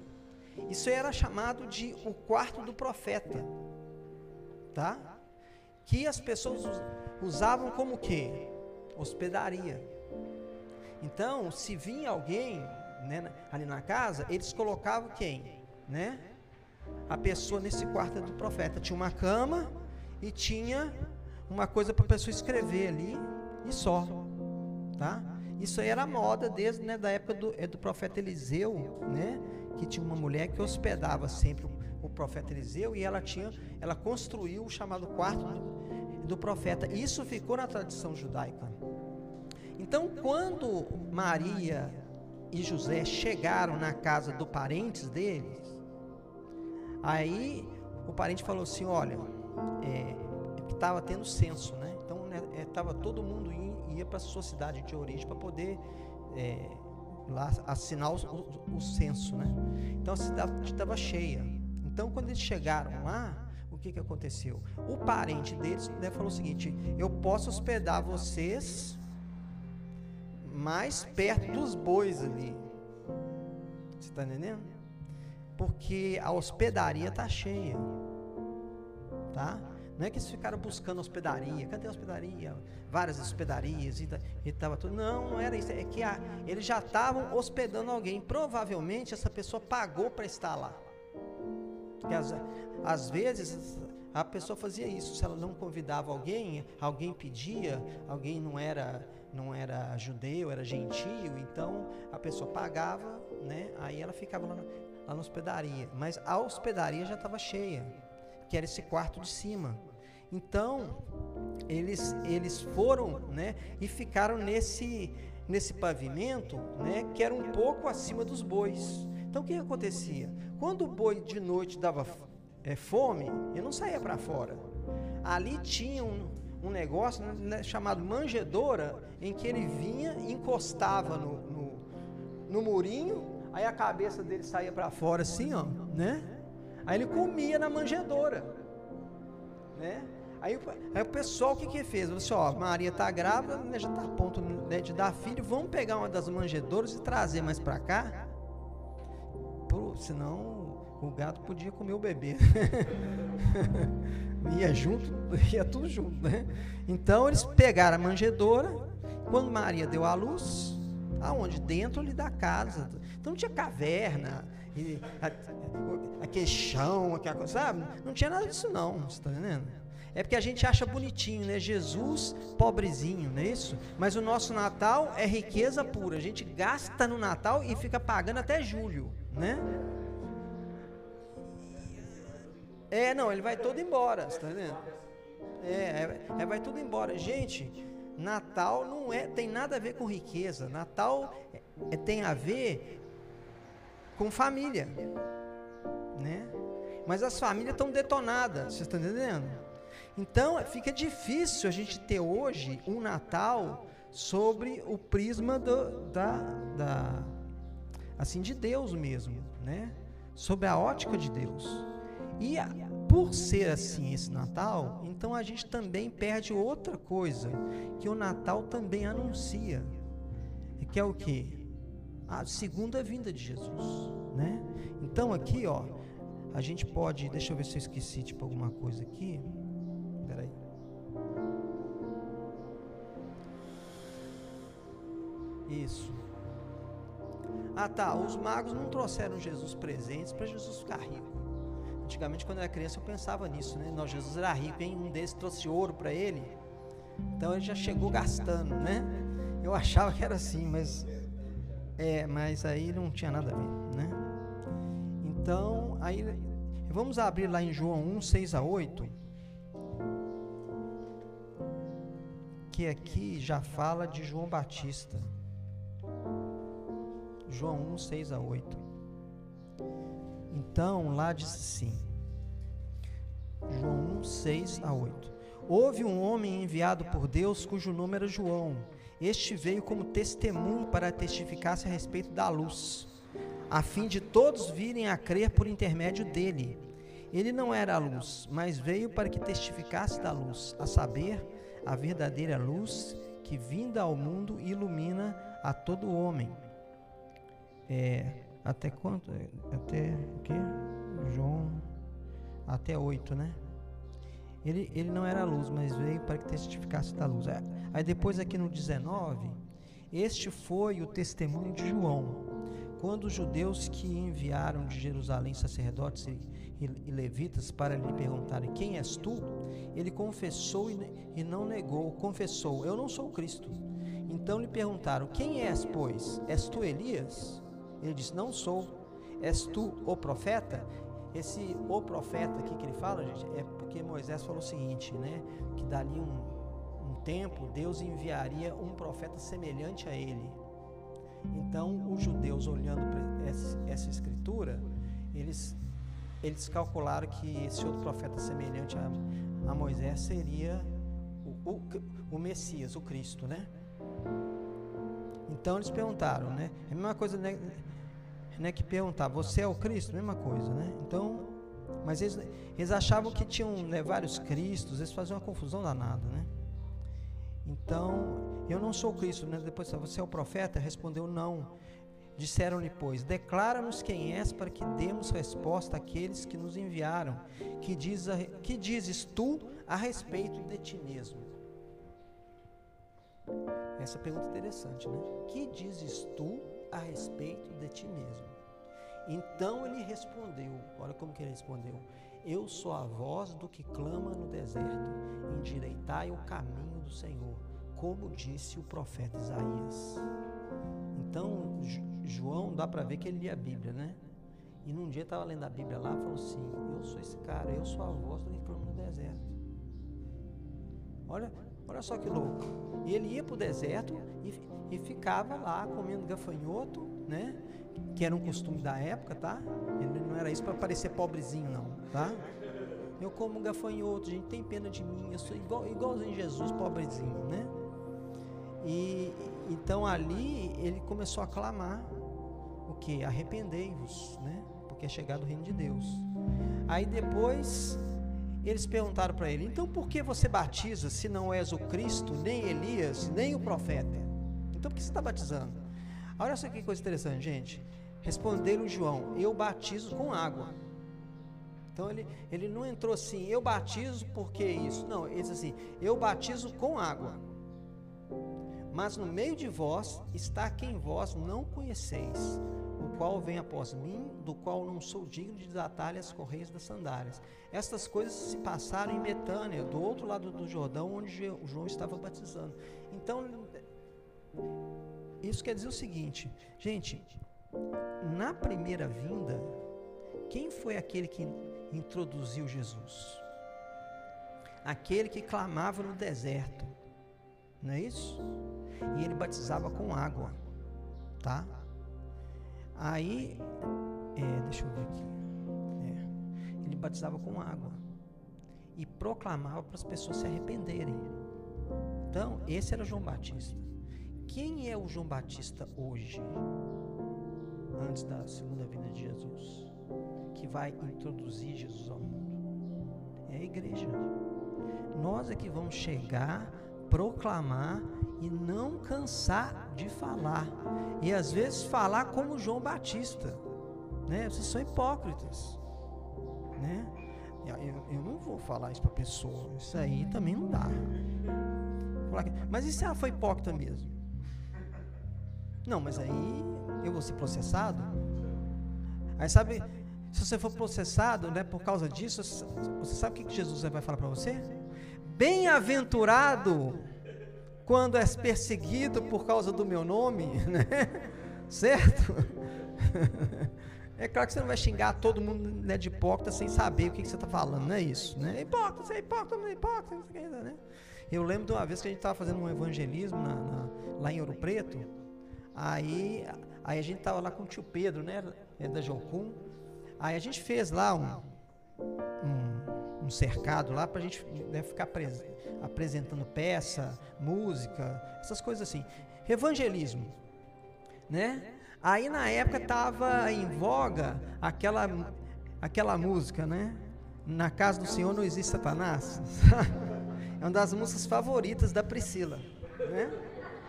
B: Isso era chamado de o quarto do profeta, tá? Que as pessoas usavam como que hospedaria. Então, se vinha alguém né, ali na casa, eles colocavam quem, né? A pessoa nesse quarto do profeta tinha uma cama e tinha uma coisa para a pessoa escrever ali e só, tá? Isso aí era moda desde né, da época do, é, do profeta Eliseu, né? Que tinha uma mulher que hospedava sempre o, o profeta Eliseu e ela tinha, ela construiu o chamado quarto do, do profeta. Isso ficou na tradição judaica. Então, quando Maria e José chegaram na casa do parentes deles, aí o parente falou assim: olha, é, estava tendo censo, né? Então estava né, é, todo mundo indo ia para a sua cidade de origem para poder é, lá assinar o, o, o, censo, né? Então a cidade estava cheia. Então quando eles chegaram lá, o que, que aconteceu? O parente deles né, falou o seguinte: eu posso hospedar vocês mais perto dos bois ali. Você está entendendo? Porque a hospedaria está cheia, tá? Não é que eles ficaram buscando hospedaria. Cadê a hospedaria? Várias hospedarias e, e tava tudo. Não, não era isso. É que a, eles já estavam hospedando alguém. Provavelmente essa pessoa pagou para estar lá. Porque às, às vezes a pessoa fazia isso. Se ela não convidava alguém, alguém pedia, alguém não era não era judeu, era gentio, então a pessoa pagava, né? Aí ela ficava lá, lá na hospedaria. Mas a hospedaria já estava cheia, que era esse quarto de cima. Então, eles, eles foram né, e ficaram nesse, nesse pavimento né, que era um pouco acima dos bois. Então, o que acontecia? Quando o boi de noite dava é, fome, ele não saía para fora. Ali tinha um, um negócio né, chamado manjedoura, em que ele vinha, encostava no, no, no murinho, aí a cabeça dele saía para fora assim, ó, né? Aí ele comia na manjedoura, né? Aí, aí o pessoal o que que fez? Falou assim, ó, Maria está grávida, né, já está a ponto né, de dar filho, vamos pegar uma das manjedouras e trazer mais para cá, Pro, senão o gato podia comer o bebê. (laughs) ia junto, ia tudo junto, né? Então eles pegaram a manjedoura, quando Maria deu à luz, aonde? Dentro ali da casa. Então não tinha caverna, aquele chão, aquela coisa, sabe? Não tinha nada disso não, você está entendendo? É porque a gente acha bonitinho, né? Jesus pobrezinho, não é isso? Mas o nosso Natal é riqueza pura. A gente gasta no Natal e fica pagando até julho, né? É, não, ele vai todo embora, está entendendo? É, é, é, vai tudo embora. Gente, Natal não é, tem nada a ver com riqueza. Natal é, é tem a ver com família, né? Mas as famílias estão detonadas, vocês estão entendendo? Então fica difícil a gente ter hoje um Natal sobre o prisma do, da, da, assim de Deus mesmo, né? Sobre a ótica de Deus. E a, por ser assim esse Natal, então a gente também perde outra coisa que o Natal também anuncia, que é o que? A segunda vinda de Jesus, né? Então aqui, ó, a gente pode, deixa eu ver se eu esqueci tipo alguma coisa aqui. Isso. Ah tá, os magos não trouxeram Jesus presentes para Jesus ficar rico. Antigamente, quando eu era criança, eu pensava nisso, né? Nós, Jesus era rico, hein? Um deles trouxe ouro para ele. Então ele já chegou gastando, né? Eu achava que era assim, mas é, mas aí não tinha nada a ver, né? Então, aí vamos abrir lá em João 1, 6 a 8. Que aqui já fala de João Batista. João 1, 6 a 8. Então, lá diz assim: João 1, 6 a 8. Houve um homem enviado por Deus cujo nome era João. Este veio como testemunho para testificar-se a respeito da luz, a fim de todos virem a crer por intermédio dele. Ele não era a luz, mas veio para que testificasse da luz, a saber, a verdadeira luz que vinda ao mundo ilumina a todo homem. É, até quanto? Até o quê? João. Até 8, né? Ele, ele não era luz, mas veio para que testificasse da luz. É, aí depois aqui no 19, este foi o testemunho de João. Quando os judeus que enviaram de Jerusalém sacerdotes e, e, e levitas para lhe perguntarem quem és tu, ele confessou e, e não negou, confessou, eu não sou Cristo. Então lhe perguntaram, quem és, pois? És tu Elias? Ele disse: Não sou. És tu o profeta? Esse o profeta aqui que ele fala, gente, é porque Moisés falou o seguinte, né? Que dali um, um tempo Deus enviaria um profeta semelhante a ele. Então, os judeus, olhando para essa, essa escritura, eles, eles calcularam que esse outro profeta semelhante a, a Moisés seria o, o, o Messias, o Cristo, né? Então eles perguntaram, né? É a mesma coisa, né? Né, que perguntar, você é o Cristo? Mesma coisa, né? Então, mas eles, eles achavam que tinham né, vários Cristos, eles faziam uma confusão danada, né? Então, eu não sou Cristo, né? Depois, você é o profeta? Respondeu, não. Disseram-lhe, pois, declara-nos quem és para que demos resposta àqueles que nos enviaram. Que, diz a, que dizes tu a respeito de ti mesmo? Essa pergunta é interessante, né? Que dizes tu a respeito de ti mesmo. Então ele respondeu: olha como que ele respondeu. Eu sou a voz do que clama no deserto, endireitai o caminho do Senhor, como disse o profeta Isaías. Então, João, dá para ver que ele lia a Bíblia, né? E num dia estava lendo a Bíblia lá, falou assim: Eu sou esse cara, eu sou a voz do que clama no deserto. Olha, Olha só que louco. E ele ia para o deserto e, e ficava lá comendo gafanhoto, né? Que era um costume da época, tá? Não era isso para parecer pobrezinho, não, tá? Eu como gafanhoto, gente, tem pena de mim, eu sou igual, igualzinho Jesus, pobrezinho, né? E então ali ele começou a clamar o que? Arrependei-vos, né? Porque é chegado o reino de Deus. Aí depois eles perguntaram para ele: Então por que você batiza se não és o Cristo, nem Elias, nem o profeta? Então por que você está batizando? Olha só que coisa interessante, gente. Respondeu-lhe João: Eu batizo com água. Então ele, ele não entrou assim, eu batizo porque isso. Não, ele disse assim: Eu batizo com água. Mas no meio de vós está quem vós não conheceis, o qual vem após mim, do qual não sou digno de desatar as correias das sandálias. Estas coisas se passaram em Betânia, do outro lado do Jordão, onde João estava batizando. Então, isso quer dizer o seguinte, gente, na primeira vinda, quem foi aquele que introduziu Jesus? Aquele que clamava no deserto, não é isso? E ele batizava com água, tá? Aí, é, deixa eu ver aqui. É, ele batizava com água e proclamava para as pessoas se arrependerem. Então, esse era João Batista. Quem é o João Batista hoje, antes da segunda vinda de Jesus, que vai introduzir Jesus ao mundo? É a igreja. Nós é que vamos chegar, proclamar e não cansar de falar. E às vezes falar como João Batista, né? Vocês são hipócritas, né? Eu, eu não vou falar isso para pessoa, isso aí também não dá. Mas e se ela foi hipócrita mesmo? Não, mas aí eu vou ser processado. Aí sabe, se você for processado, né, por causa disso, você sabe o que Jesus vai falar para você? Bem-aventurado quando és perseguido por causa do meu nome, (laughs) né? Certo? (laughs) É claro que você não vai xingar todo mundo né, de hipócrita sem saber o que, que você está falando, não é isso, né? Hipócrita, você é hipócrita, você é hipócrita, né? Eu lembro de uma vez que a gente estava fazendo um evangelismo na, na, lá em Ouro Preto, aí, aí a gente estava lá com o tio Pedro, né? É da Jocum. Aí a gente fez lá um, um, um cercado lá para a gente né, ficar preso apresentando peça, música, essas coisas assim. Evangelismo, né? Aí na época estava em voga aquela aquela música, né? Na casa do Senhor não existe Satanás. (laughs) é uma das músicas favoritas da Priscila, né?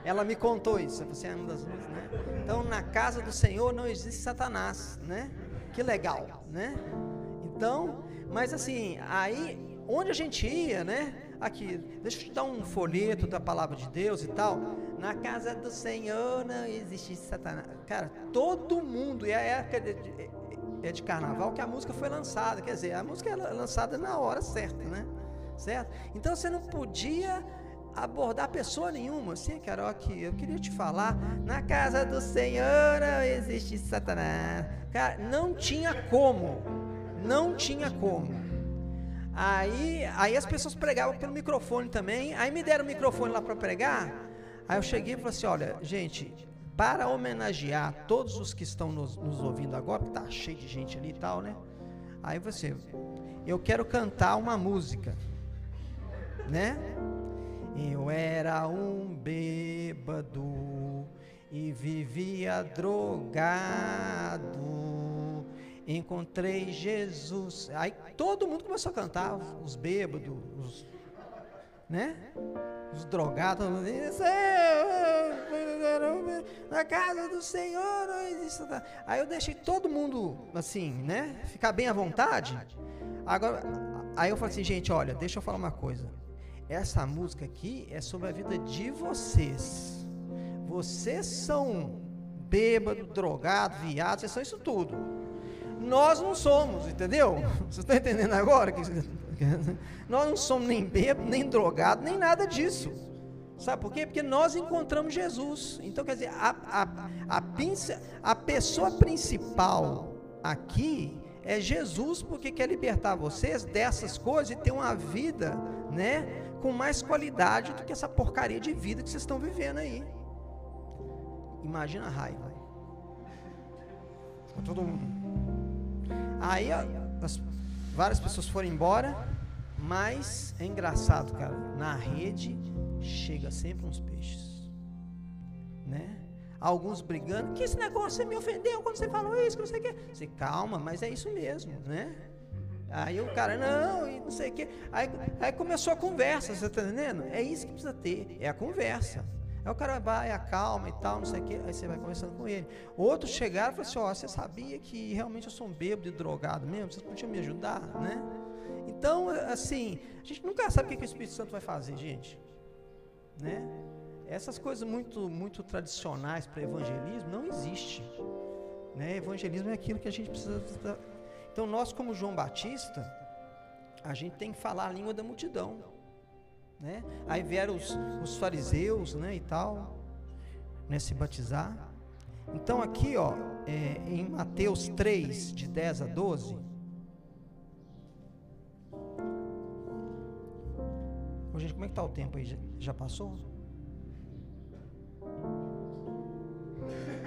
B: Ela me contou isso. Você é uma das músicas, né? Então, na casa do Senhor não existe Satanás, né? Que legal, né? Então, mas assim, aí onde a gente ia, né? Aqui, deixa eu te dar um folheto da palavra de Deus e tal. Na casa do Senhor não existe Satanás. Cara, todo mundo, e a época de, é de carnaval que a música foi lançada. Quer dizer, a música é lançada na hora certa, né? Certo? Então você não podia abordar pessoa nenhuma. Sim, Carol, aqui, eu queria te falar. Na casa do Senhor não existe Satanás. Cara, não tinha como. Não tinha como. Aí, aí as pessoas pregavam pelo microfone também. Aí me deram o microfone lá para pregar. Aí eu cheguei e falei assim: olha, gente, para homenagear todos os que estão nos, nos ouvindo agora, porque tá cheio de gente ali e tal, né? Aí você, eu quero cantar uma música, né? Eu era um bêbado e vivia drogado encontrei Jesus. Aí todo mundo começou a cantar, os bêbados, os, né? Os drogados, na casa do Senhor. Aí eu deixei todo mundo assim, né? Ficar bem à vontade. Agora, aí eu falei assim, gente, olha, deixa eu falar uma coisa. Essa música aqui é sobre a vida de vocês. Vocês são bêbado, drogado, viado, vocês são isso tudo. Nós não somos, entendeu? Você está entendendo agora? Nós não somos nem bêbado, nem drogado, nem nada disso. Sabe por quê? Porque nós encontramos Jesus. Então, quer dizer, a, a, a, a pessoa principal aqui É Jesus porque quer libertar vocês dessas coisas e ter uma vida, né, com mais qualidade do que essa porcaria de vida que vocês estão vivendo aí. Imagina a raiva. Todo mundo. Aí as, várias pessoas foram embora, mas é engraçado, cara. Na rede chega sempre uns peixes, né? Alguns brigando, que esse negócio você me ofendeu quando você falou isso, que não sei o que. Você calma, mas é isso mesmo, né? Aí o cara, não, e não sei o que. Aí, aí começou a conversa, você tá entendendo? É isso que precisa ter, é a conversa. Aí o cara vai, acalma e tal, não sei o que, aí você vai conversando com ele. Outros chegaram e falaram assim, ó, oh, você sabia que realmente eu sou um bêbado e drogado mesmo? Vocês podiam me ajudar, né? Então, assim, a gente nunca sabe o que, que o Espírito Santo vai fazer, gente. Né? Essas coisas muito, muito tradicionais para evangelismo não existe. Né? Evangelismo é aquilo que a gente precisa. Então, nós, como João Batista, a gente tem que falar a língua da multidão. Né? Aí vieram os, os fariseus né, e tal, né, se batizar. Então aqui, ó, é, em Mateus 3, de 10 a 12. Ô, gente, como é que está o tempo aí? Já, já passou?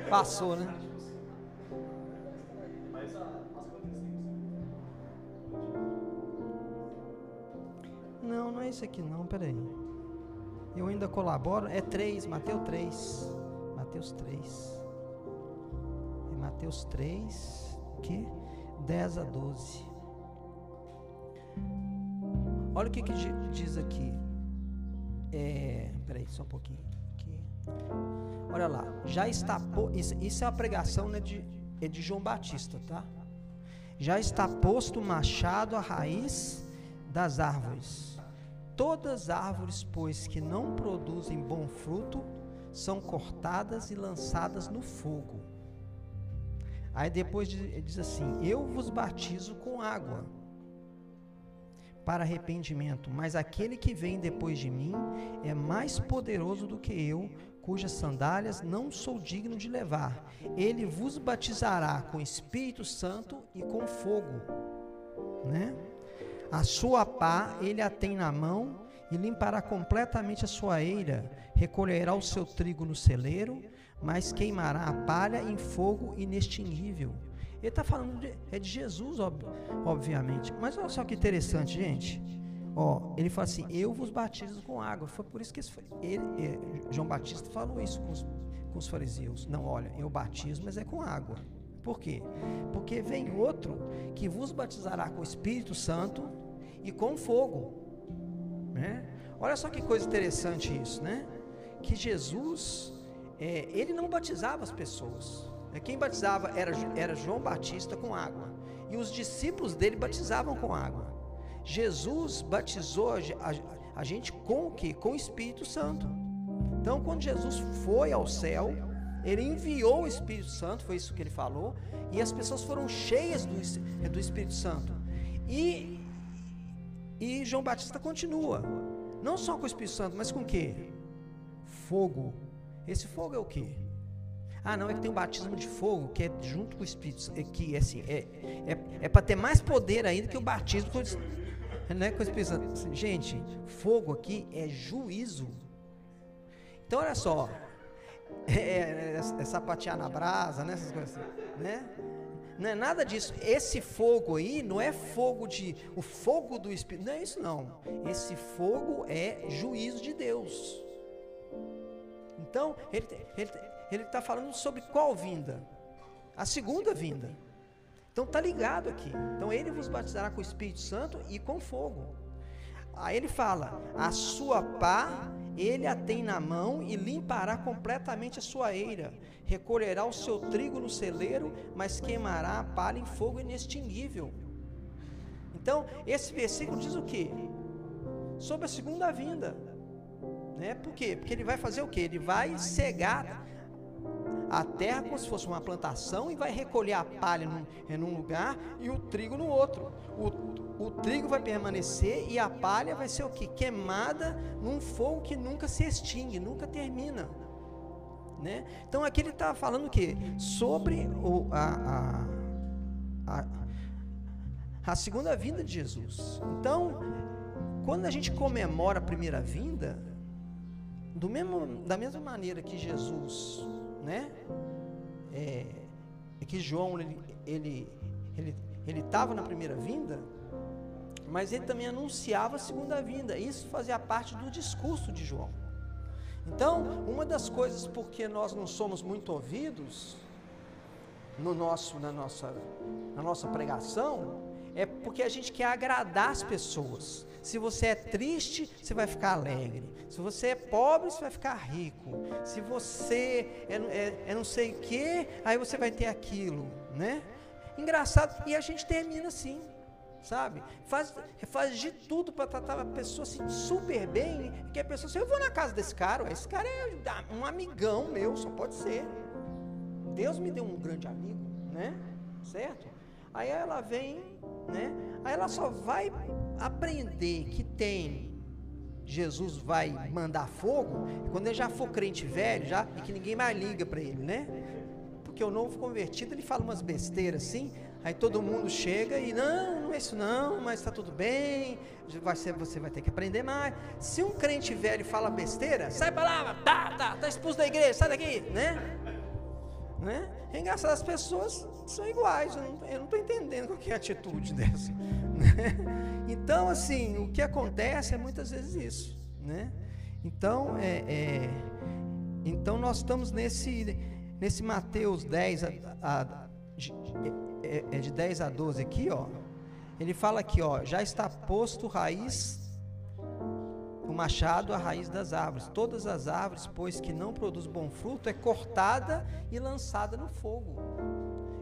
B: Passou, né? Não, não é isso aqui não, peraí. Eu ainda colaboro. É 3, Mateus 3. Mateus 3. É Mateus 3, que? 10 a 12. Olha o que, que diz aqui. É, peraí, só um pouquinho. Aqui. Olha lá. Já está. Isso, isso é a pregação né, de, é de João Batista, tá? Já está posto o machado à raiz das árvores Todas as árvores, pois, que não produzem bom fruto, são cortadas e lançadas no fogo. Aí depois diz assim: Eu vos batizo com água para arrependimento, mas aquele que vem depois de mim é mais poderoso do que eu, cujas sandálias não sou digno de levar. Ele vos batizará com Espírito Santo e com fogo, né? A sua pá ele a tem na mão e limpará completamente a sua eira, recolherá o seu trigo no celeiro, mas queimará a palha em fogo inextinguível. Ele está falando de, é de Jesus, ob, obviamente. Mas olha só que interessante, gente. Ó, ele fala assim: Eu vos batizo com água. Foi por isso que ele, ele, João Batista falou isso com os, com os fariseus. Não, olha, eu batizo, mas é com água. Por quê? Porque vem outro que vos batizará com o Espírito Santo e com fogo. Né? Olha só que coisa interessante isso, né? Que Jesus, é, ele não batizava as pessoas. Né? Quem batizava era, era João Batista com água. E os discípulos dele batizavam com água. Jesus batizou a, gente com o que? Com o Espírito Santo. Então, quando Jesus foi ao céu, ele enviou o Espírito Santo, foi isso que ele falou, e as pessoas foram cheias do, do Espírito Santo. E, e João Batista continua, não só com o Espírito Santo, mas com o que? Fogo. Esse fogo é o que? Ah, não, é que tem um batismo de fogo, que é junto com o Espírito Santo, que assim, é, é, é para ter mais poder ainda que o batismo com, (laughs) né, com o Espírito Santo. Gente, fogo aqui é juízo. Então, olha só, (laughs) é, é, é sapatear na brasa, né? Essas coisas assim, né? Não é nada disso. Esse fogo aí não é fogo de. O fogo do Espírito. Não é isso, não. Esse fogo é juízo de Deus. Então, ele ele está falando sobre qual vinda? A segunda vinda. Então, está ligado aqui. Então, ele vos batizará com o Espírito Santo e com fogo. Aí ele fala: a sua pá ele a tem na mão e limpará completamente a sua eira. Recolherá o seu trigo no celeiro, mas queimará a palha em fogo inextinguível. Então, esse versículo diz o que? Sobre a segunda vinda. Né? Por quê? Porque ele vai fazer o que? Ele vai cegar a terra como se fosse uma plantação e vai recolher a palha num, um lugar e o trigo no outro. O, o trigo vai permanecer e a palha vai ser o que? Queimada num fogo que nunca se extingue, nunca termina. Né? Então aqui ele está falando o que? Sobre o, a, a, a, a segunda vinda de Jesus. Então, quando a gente comemora a primeira vinda, do mesmo, da mesma maneira que Jesus, né? É, que João ele ele ele ele estava na primeira vinda, mas ele também anunciava a segunda vinda. Isso fazia parte do discurso de João. Então, uma das coisas porque nós não somos muito ouvidos no nosso, na, nossa, na nossa pregação é porque a gente quer agradar as pessoas. Se você é triste, você vai ficar alegre. Se você é pobre, você vai ficar rico. Se você é, é, é não sei o que, aí você vai ter aquilo, né? Engraçado, e a gente termina assim sabe? Faz, faz de tudo para tratar a pessoa assim, super bem, que a pessoa, se eu vou na casa desse cara, esse cara é um amigão meu, só pode ser. Deus me deu um grande amigo, né? Certo? Aí ela vem, né? Aí ela só vai aprender que tem Jesus vai mandar fogo quando ele já for crente velho, já e que ninguém mais liga para ele, né? Porque o novo convertido ele fala umas besteiras assim, Aí todo mundo chega e não, não é isso não, mas está tudo bem, vai ser, você vai ter que aprender mais. Se um crente velho fala besteira, sai para lá, tá, tá, tá expulso da igreja, sai daqui, né? Né? É engraçado, as pessoas são iguais, eu não estou entendendo qual é a atitude (laughs) dessa. Né? Então, assim, o que acontece é muitas vezes isso, né? Então, é, é então nós estamos nesse, nesse Mateus 10, a, a, é, é de 10 a 12 aqui, ó. Ele fala aqui, ó, já está posto raiz machado à raiz das árvores. Todas as árvores, pois que não produz bom fruto, é cortada e lançada no fogo.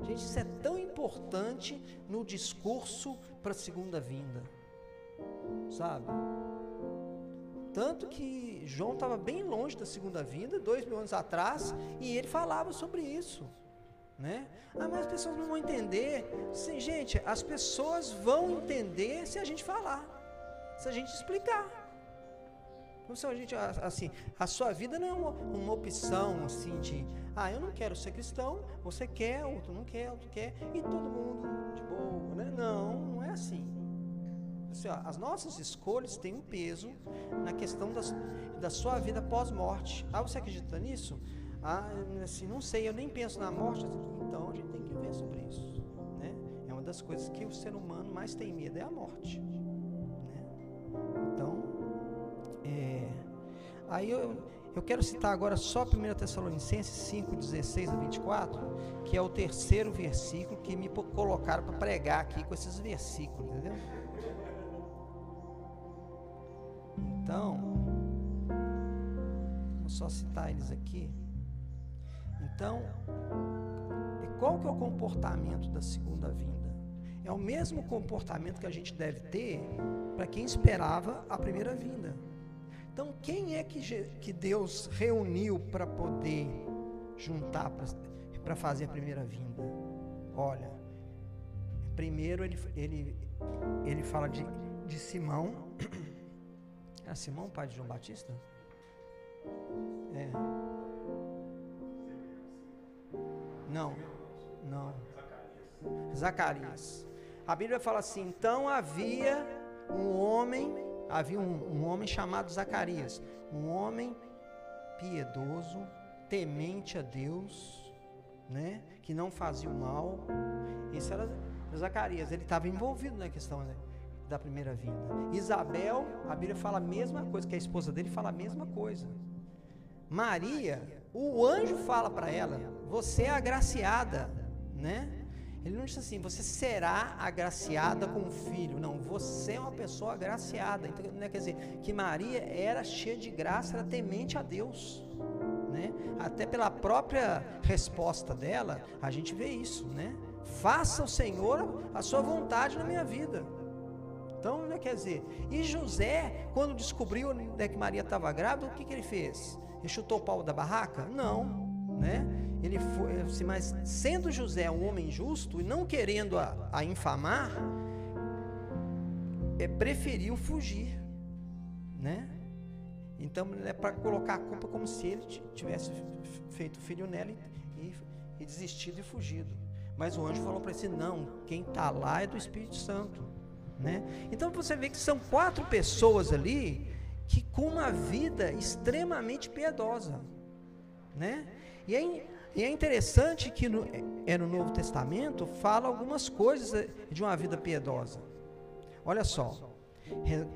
B: Gente, isso é tão importante no discurso para a segunda vinda. Sabe? Tanto que João estava bem longe da segunda vinda, dois mil anos atrás, e ele falava sobre isso. Né? Ah, mas as pessoas não vão entender. Sim, gente, as pessoas vão entender se a gente falar, se a gente explicar. A gente, assim, a sua vida não é uma, uma opção assim de, ah, eu não quero ser cristão, você quer, outro não quer, outro quer, e todo mundo de boa, né? Não, não é assim. assim ó, as nossas escolhas têm um peso na questão das, da sua vida pós-morte. Ah, você acredita nisso? Ah, assim, não sei, eu nem penso na morte. Então a gente tem que ver sobre isso. Né? É uma das coisas que o ser humano mais tem medo, é a morte. Né? Então, é, aí eu, eu quero citar agora só 1 Tessalonicenses 5, 16 a 24, que é o terceiro versículo que me colocaram para pregar aqui com esses versículos, entendeu? Então, vou só citar eles aqui. Então, qual que é o comportamento da segunda vinda? É o mesmo comportamento que a gente deve ter para quem esperava a primeira vinda. Então, quem é que, que Deus reuniu para poder juntar para fazer a primeira vinda? Olha, primeiro ele, ele, ele fala de, de Simão. (clears throat) É Simão, pai de João Batista? É. Não, não. Zacarias. A Bíblia fala assim: então havia um homem, havia um, um homem chamado Zacarias, um homem piedoso, temente a Deus, né? Que não fazia o mal. Isso era Zacarias. Ele estava envolvido na questão né, da primeira vinda. Isabel, a Bíblia fala a mesma coisa, que a esposa dele fala a mesma coisa. Maria, o anjo fala para ela: Você é agraciada, né? Ele não diz assim, você será agraciada com o filho. Não, você é uma pessoa agraciada. Então, né, quer dizer, que Maria era cheia de graça, era temente a Deus. Né? Até pela própria resposta dela, a gente vê isso, né? Faça o Senhor a sua vontade na minha vida. Então, né, quer dizer, e José, quando descobriu né, que Maria estava grávida, o que, que ele fez? Ele chutou o pau da barraca? Não, né? Ele foi, assim, mas sendo José um homem justo e não querendo a, a infamar, é, preferiu fugir, né? Então é para colocar a culpa como se ele tivesse feito filho nela e, e, e desistido e fugido. Mas o anjo falou para ele: não, quem está lá é do Espírito Santo. Né? Então você vê que são quatro pessoas ali que com uma vida extremamente piedosa. Né? E, é, e é interessante que no, é no Novo Testamento fala algumas coisas de uma vida piedosa. Olha só,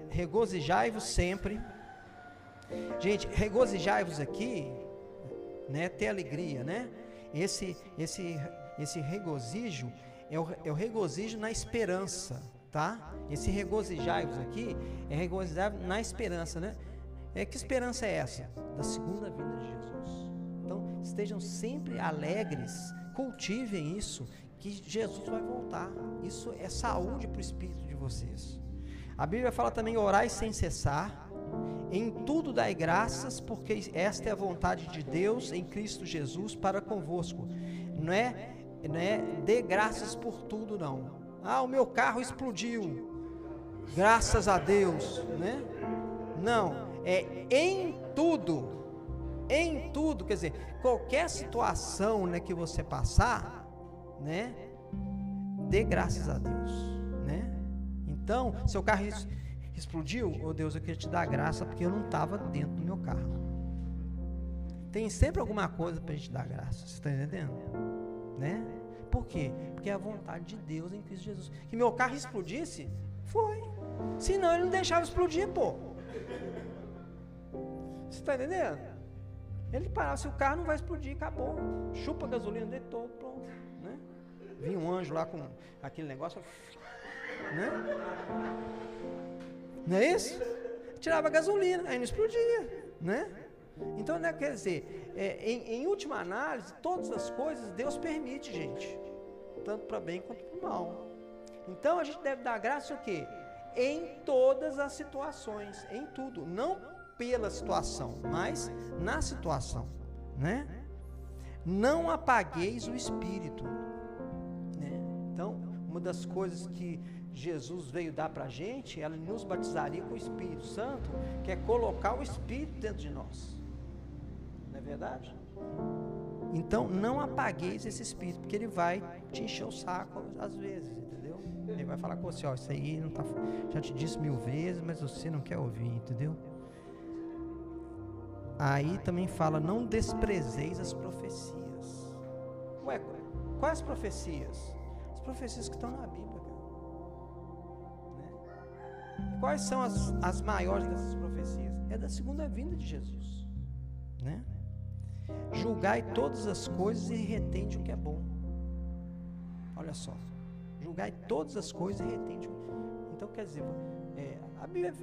B: regozijai-vos sempre. Gente, regozijai-vos aqui, né? Ter alegria, né? Esse, esse, esse regozijo é o, é o regozijo na esperança, tá? Esse regozijai-vos aqui é regozijar na esperança, né? É que esperança é essa? Da segunda vinda de Jesus. Estejam sempre alegres, cultivem isso, que Jesus vai voltar. Isso é saúde para o espírito de vocês. A Bíblia fala também: orai sem cessar, em tudo dai graças, porque esta é a vontade de Deus em Cristo Jesus para convosco. Não é, não é dê graças por tudo, não. Ah, o meu carro explodiu. Graças a Deus, né? Não, é em tudo. Em tudo, quer dizer, qualquer situação, né, que você passar, né? Dê graças a Deus, né? Então, seu carro explodiu, oh Deus, eu queria te dar graça porque eu não estava dentro do meu carro. Tem sempre alguma coisa para a gente dar graça, você está entendendo? Né? Por quê? Porque é a vontade de Deus em Cristo Jesus. Que meu carro explodisse? Foi. Senão ele não deixava explodir, pô. Você está entendendo? Ele parava, se o carro não vai explodir, acabou. Chupa a gasolina dele todo, pronto. Né? Vinha um anjo lá com aquele negócio, né? Não é isso? Tirava gasolina, aí não explodia, né? Então, né, quer dizer, é, em, em, última análise, todas as coisas Deus permite, gente, tanto para bem quanto para mal. Então, a gente deve dar graça o quê? Em todas as situações, em tudo, não pela situação, mas na situação, né? Não apagueis o espírito, né? Então, uma das coisas que Jesus veio dar para a gente, ela nos batizaria com o Espírito Santo, que é colocar o Espírito dentro de nós. Não é verdade? Então, não apagueis esse Espírito, porque ele vai te encher o saco às vezes, entendeu? Ele vai falar com você, ó, isso aí não tá, já te disse mil vezes, mas você não quer ouvir, entendeu? Aí também fala, não desprezeis as profecias. Ué, quais profecias? As profecias que estão na Bíblia. Quais são as, as maiores dessas profecias? É da segunda vinda de Jesus. Né? Julgai todas as coisas e retende o que é bom. Olha só. Julgai todas as coisas e retende o que é bom. Então quer dizer, é, a Bíblia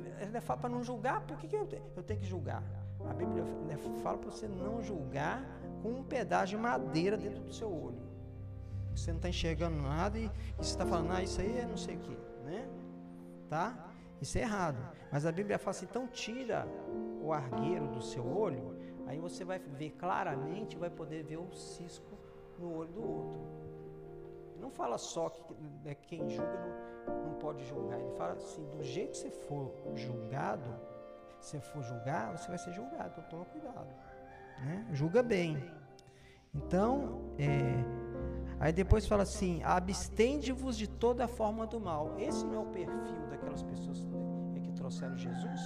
B: fala para não julgar, por que, que eu, eu tenho que julgar? A Bíblia fala para você não julgar com um pedaço de madeira dentro do seu olho. Você não está enxergando nada e, e você está falando, ah, isso aí é não sei o que, né? Tá? Isso é errado. Mas a Bíblia fala assim: então tira o argueiro do seu olho, aí você vai ver claramente, vai poder ver o cisco no olho do outro. Não fala só que né, quem julga não, não pode julgar. Ele fala assim: do jeito que você for julgado, se for julgar, você vai ser julgado. Então toma cuidado. Né? Julga bem. Então, é, aí depois fala assim: abstende-vos de toda forma do mal. Esse não é o perfil daquelas pessoas trouxeram Jesus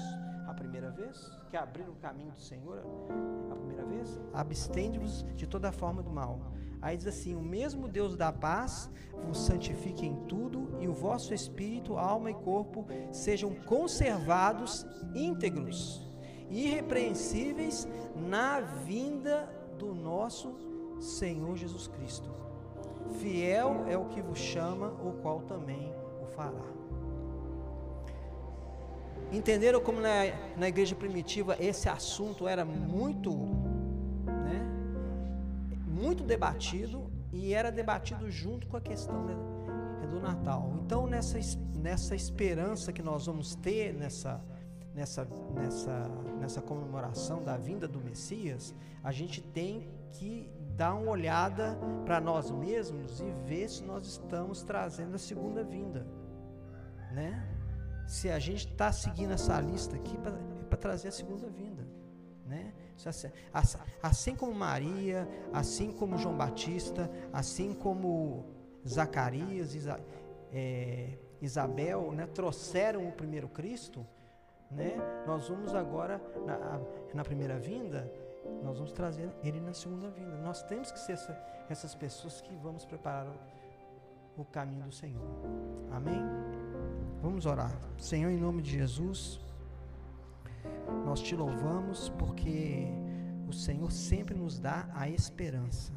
B: a primeira vez, que abriram o caminho do Senhor a primeira vez, abstende-vos de toda forma do mal. Aí diz assim: O mesmo Deus da paz vos santifique em tudo, e o vosso espírito, alma e corpo sejam conservados íntegros, irrepreensíveis na vinda do nosso Senhor Jesus Cristo. Fiel é o que vos chama, o qual também o fará. Entenderam como na, na igreja primitiva esse assunto era muito, né, muito debatido e era debatido junto com a questão né, do Natal. Então, nessa, nessa esperança que nós vamos ter nessa, nessa, nessa, nessa comemoração da vinda do Messias, a gente tem que dar uma olhada para nós mesmos e ver se nós estamos trazendo a segunda vinda, né? se a gente está seguindo essa lista aqui para é trazer a segunda vinda. Né? Assim como Maria, assim como João Batista, assim como Zacarias, Isa, é, Isabel, né, trouxeram o primeiro Cristo, né, nós vamos agora, na, na primeira vinda, nós vamos trazer ele na segunda vinda. Nós temos que ser essa, essas pessoas que vamos preparar o, o caminho do Senhor. Amém? Vamos orar. Senhor, em nome de Jesus, nós te louvamos porque o Senhor sempre nos dá a esperança.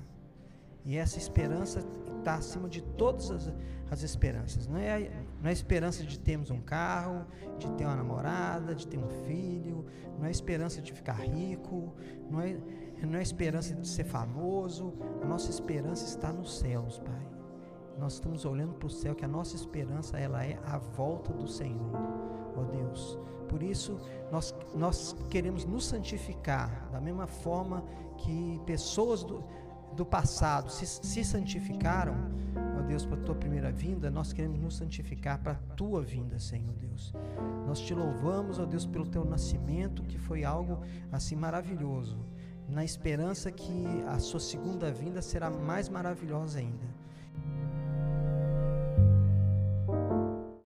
B: E essa esperança está acima de todas as, as esperanças. Não é, não é a esperança de termos um carro, de ter uma namorada, de ter um filho, não é a esperança de ficar rico, não é, não é a esperança de ser famoso. A nossa esperança está nos céus, Pai. Nós estamos olhando para o céu, que a nossa esperança ela é a volta do Senhor, ó oh Deus. Por isso, nós, nós queremos nos santificar da mesma forma que pessoas do, do passado se, se santificaram, ó Deus, para a tua primeira vinda, nós queremos nos santificar para a tua vinda, Senhor Deus. Nós te louvamos, ó Deus, pelo teu nascimento, que foi algo assim maravilhoso, na esperança que a sua segunda vinda será mais maravilhosa ainda.